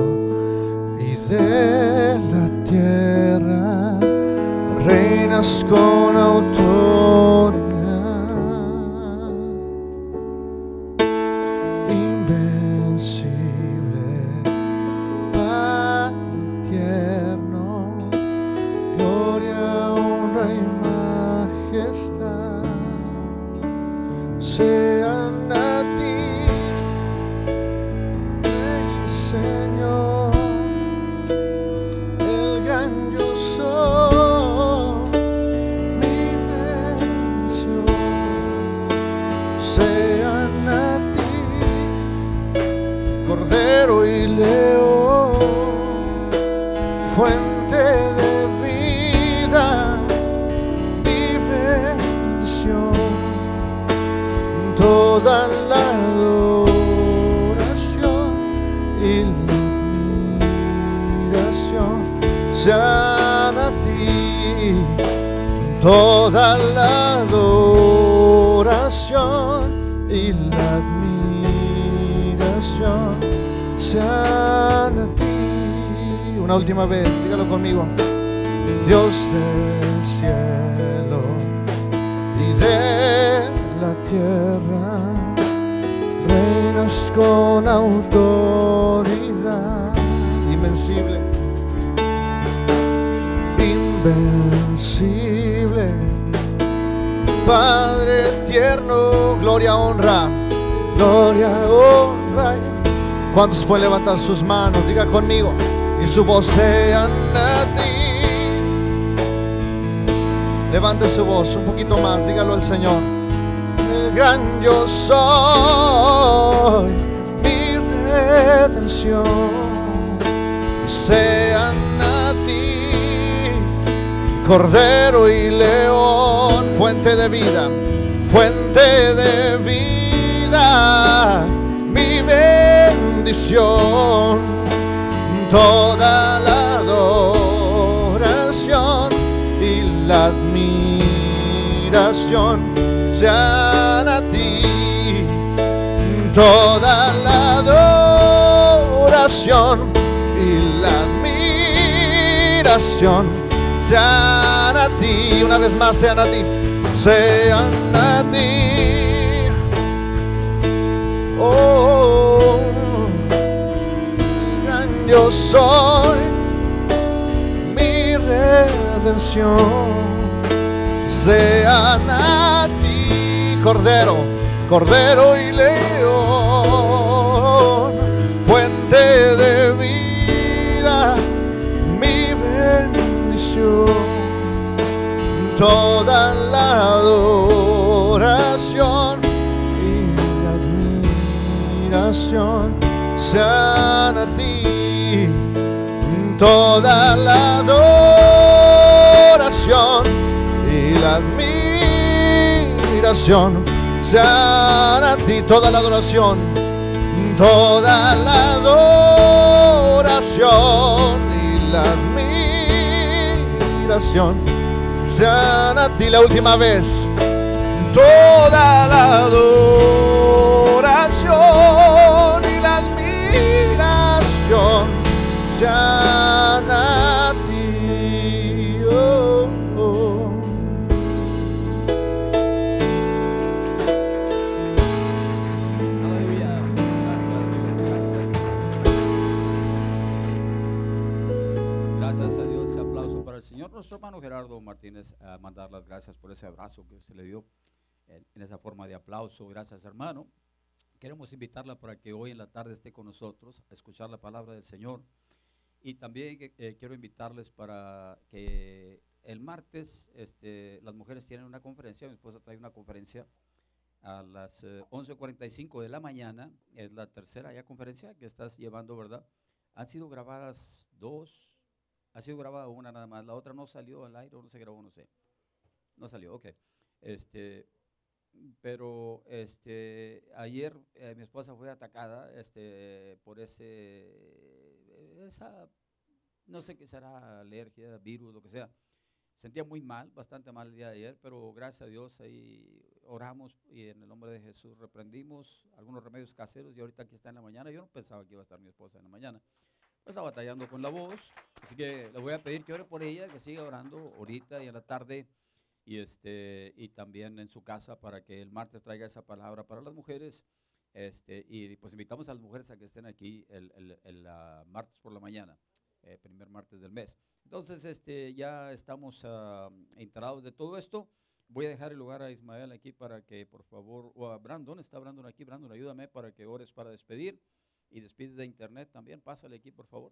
y de la tierra, reinas con toda la adoración y la admiración sean a ti, toda la adoración y la admiración sean a ti. Una última vez, dígalo conmigo. Dios del cielo y de tierra, reinas con autoridad invencible, invencible. Padre tierno, gloria, honra, gloria, honra. ¿Cuántos pueden levantar sus manos? Diga conmigo. Y su voz sea a ti. Levante su voz un poquito más, dígalo al Señor. Gran yo soy, mi redención. Sean a ti, Cordero y León, fuente de vida, fuente de vida, mi bendición, toda la adoración y la admiración sean a ti, toda la adoración y la admiración sean a ti, una vez más sean a ti, sean a ti. Oh, yo soy mi redención, sean a ti, Cordero, Cordero y León, fuente de vida, mi bendición, toda la adoración y admiración sean a ti, toda la adoración admiración sean a ti, toda la adoración, toda la adoración y la admiración sean a ti la última vez, toda la adoración y la admiración sean Gerardo Martínez, a mandar las gracias por ese abrazo que se le dio en, esa forma de aplauso. Gracias, hermano. Queremos invitarla para que hoy en la tarde esté con nosotros a escuchar la palabra del Señor. Y también eh, quiero invitarles para que el martes este, las mujeres tienen una conferencia, mi esposa trae una conferencia a las eh, 11.45 de la mañana, es la tercera ya conferencia que estás llevando, ¿verdad? Han sido grabadas dos, ha sido grabada una nada más, la otra no salió al aire o no se grabó, no sé. No salió, ok. Este, pero este, ayer eh, mi esposa fue atacada este, por ese, esa, no sé qué será, alergia, virus, lo que sea. Sentía muy mal, bastante mal el día de ayer, pero gracias a Dios ahí oramos y en el nombre de Jesús reprendimos algunos remedios caseros y ahorita aquí está en la mañana. Yo no pensaba que iba a estar mi esposa en la mañana. Está batallando con la voz, así que le voy a pedir que ore por ella, que siga orando ahorita y en la tarde y, este, y también en su casa para que el martes traiga esa palabra para las mujeres. Este, y pues invitamos a las mujeres a que estén aquí el, el- el, ah, martes por la mañana, eh, primer martes del mes. Entonces, este, ya estamos ah, enterados de todo esto. Voy a dejar el lugar a Ismael aquí para que, por favor, o a Brandon, está Brandon aquí, Brandon, ayúdame para que ores para despedir y despides de internet también, pásale aquí, por favor.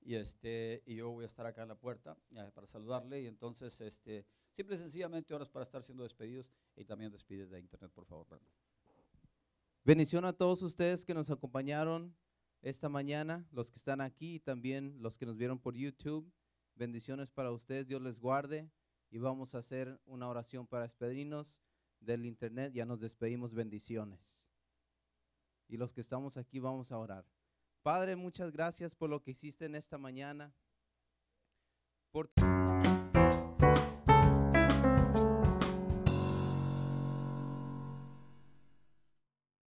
Y, este, y yo voy a estar acá en la puerta eh, para saludarle. Y entonces, este, simple y sencillamente, horas para estar siendo despedidos y también despides de internet, por favor, Brandon. Bendición a todos ustedes que nos acompañaron esta mañana, los que están aquí y también los que nos vieron por YouTube. Bendiciones para ustedes, Dios les guarde y vamos a hacer una oración para despedirnos del internet. Ya nos despedimos, bendiciones. Y los que estamos aquí vamos a orar. Padre, muchas gracias por lo que hiciste en esta mañana. Por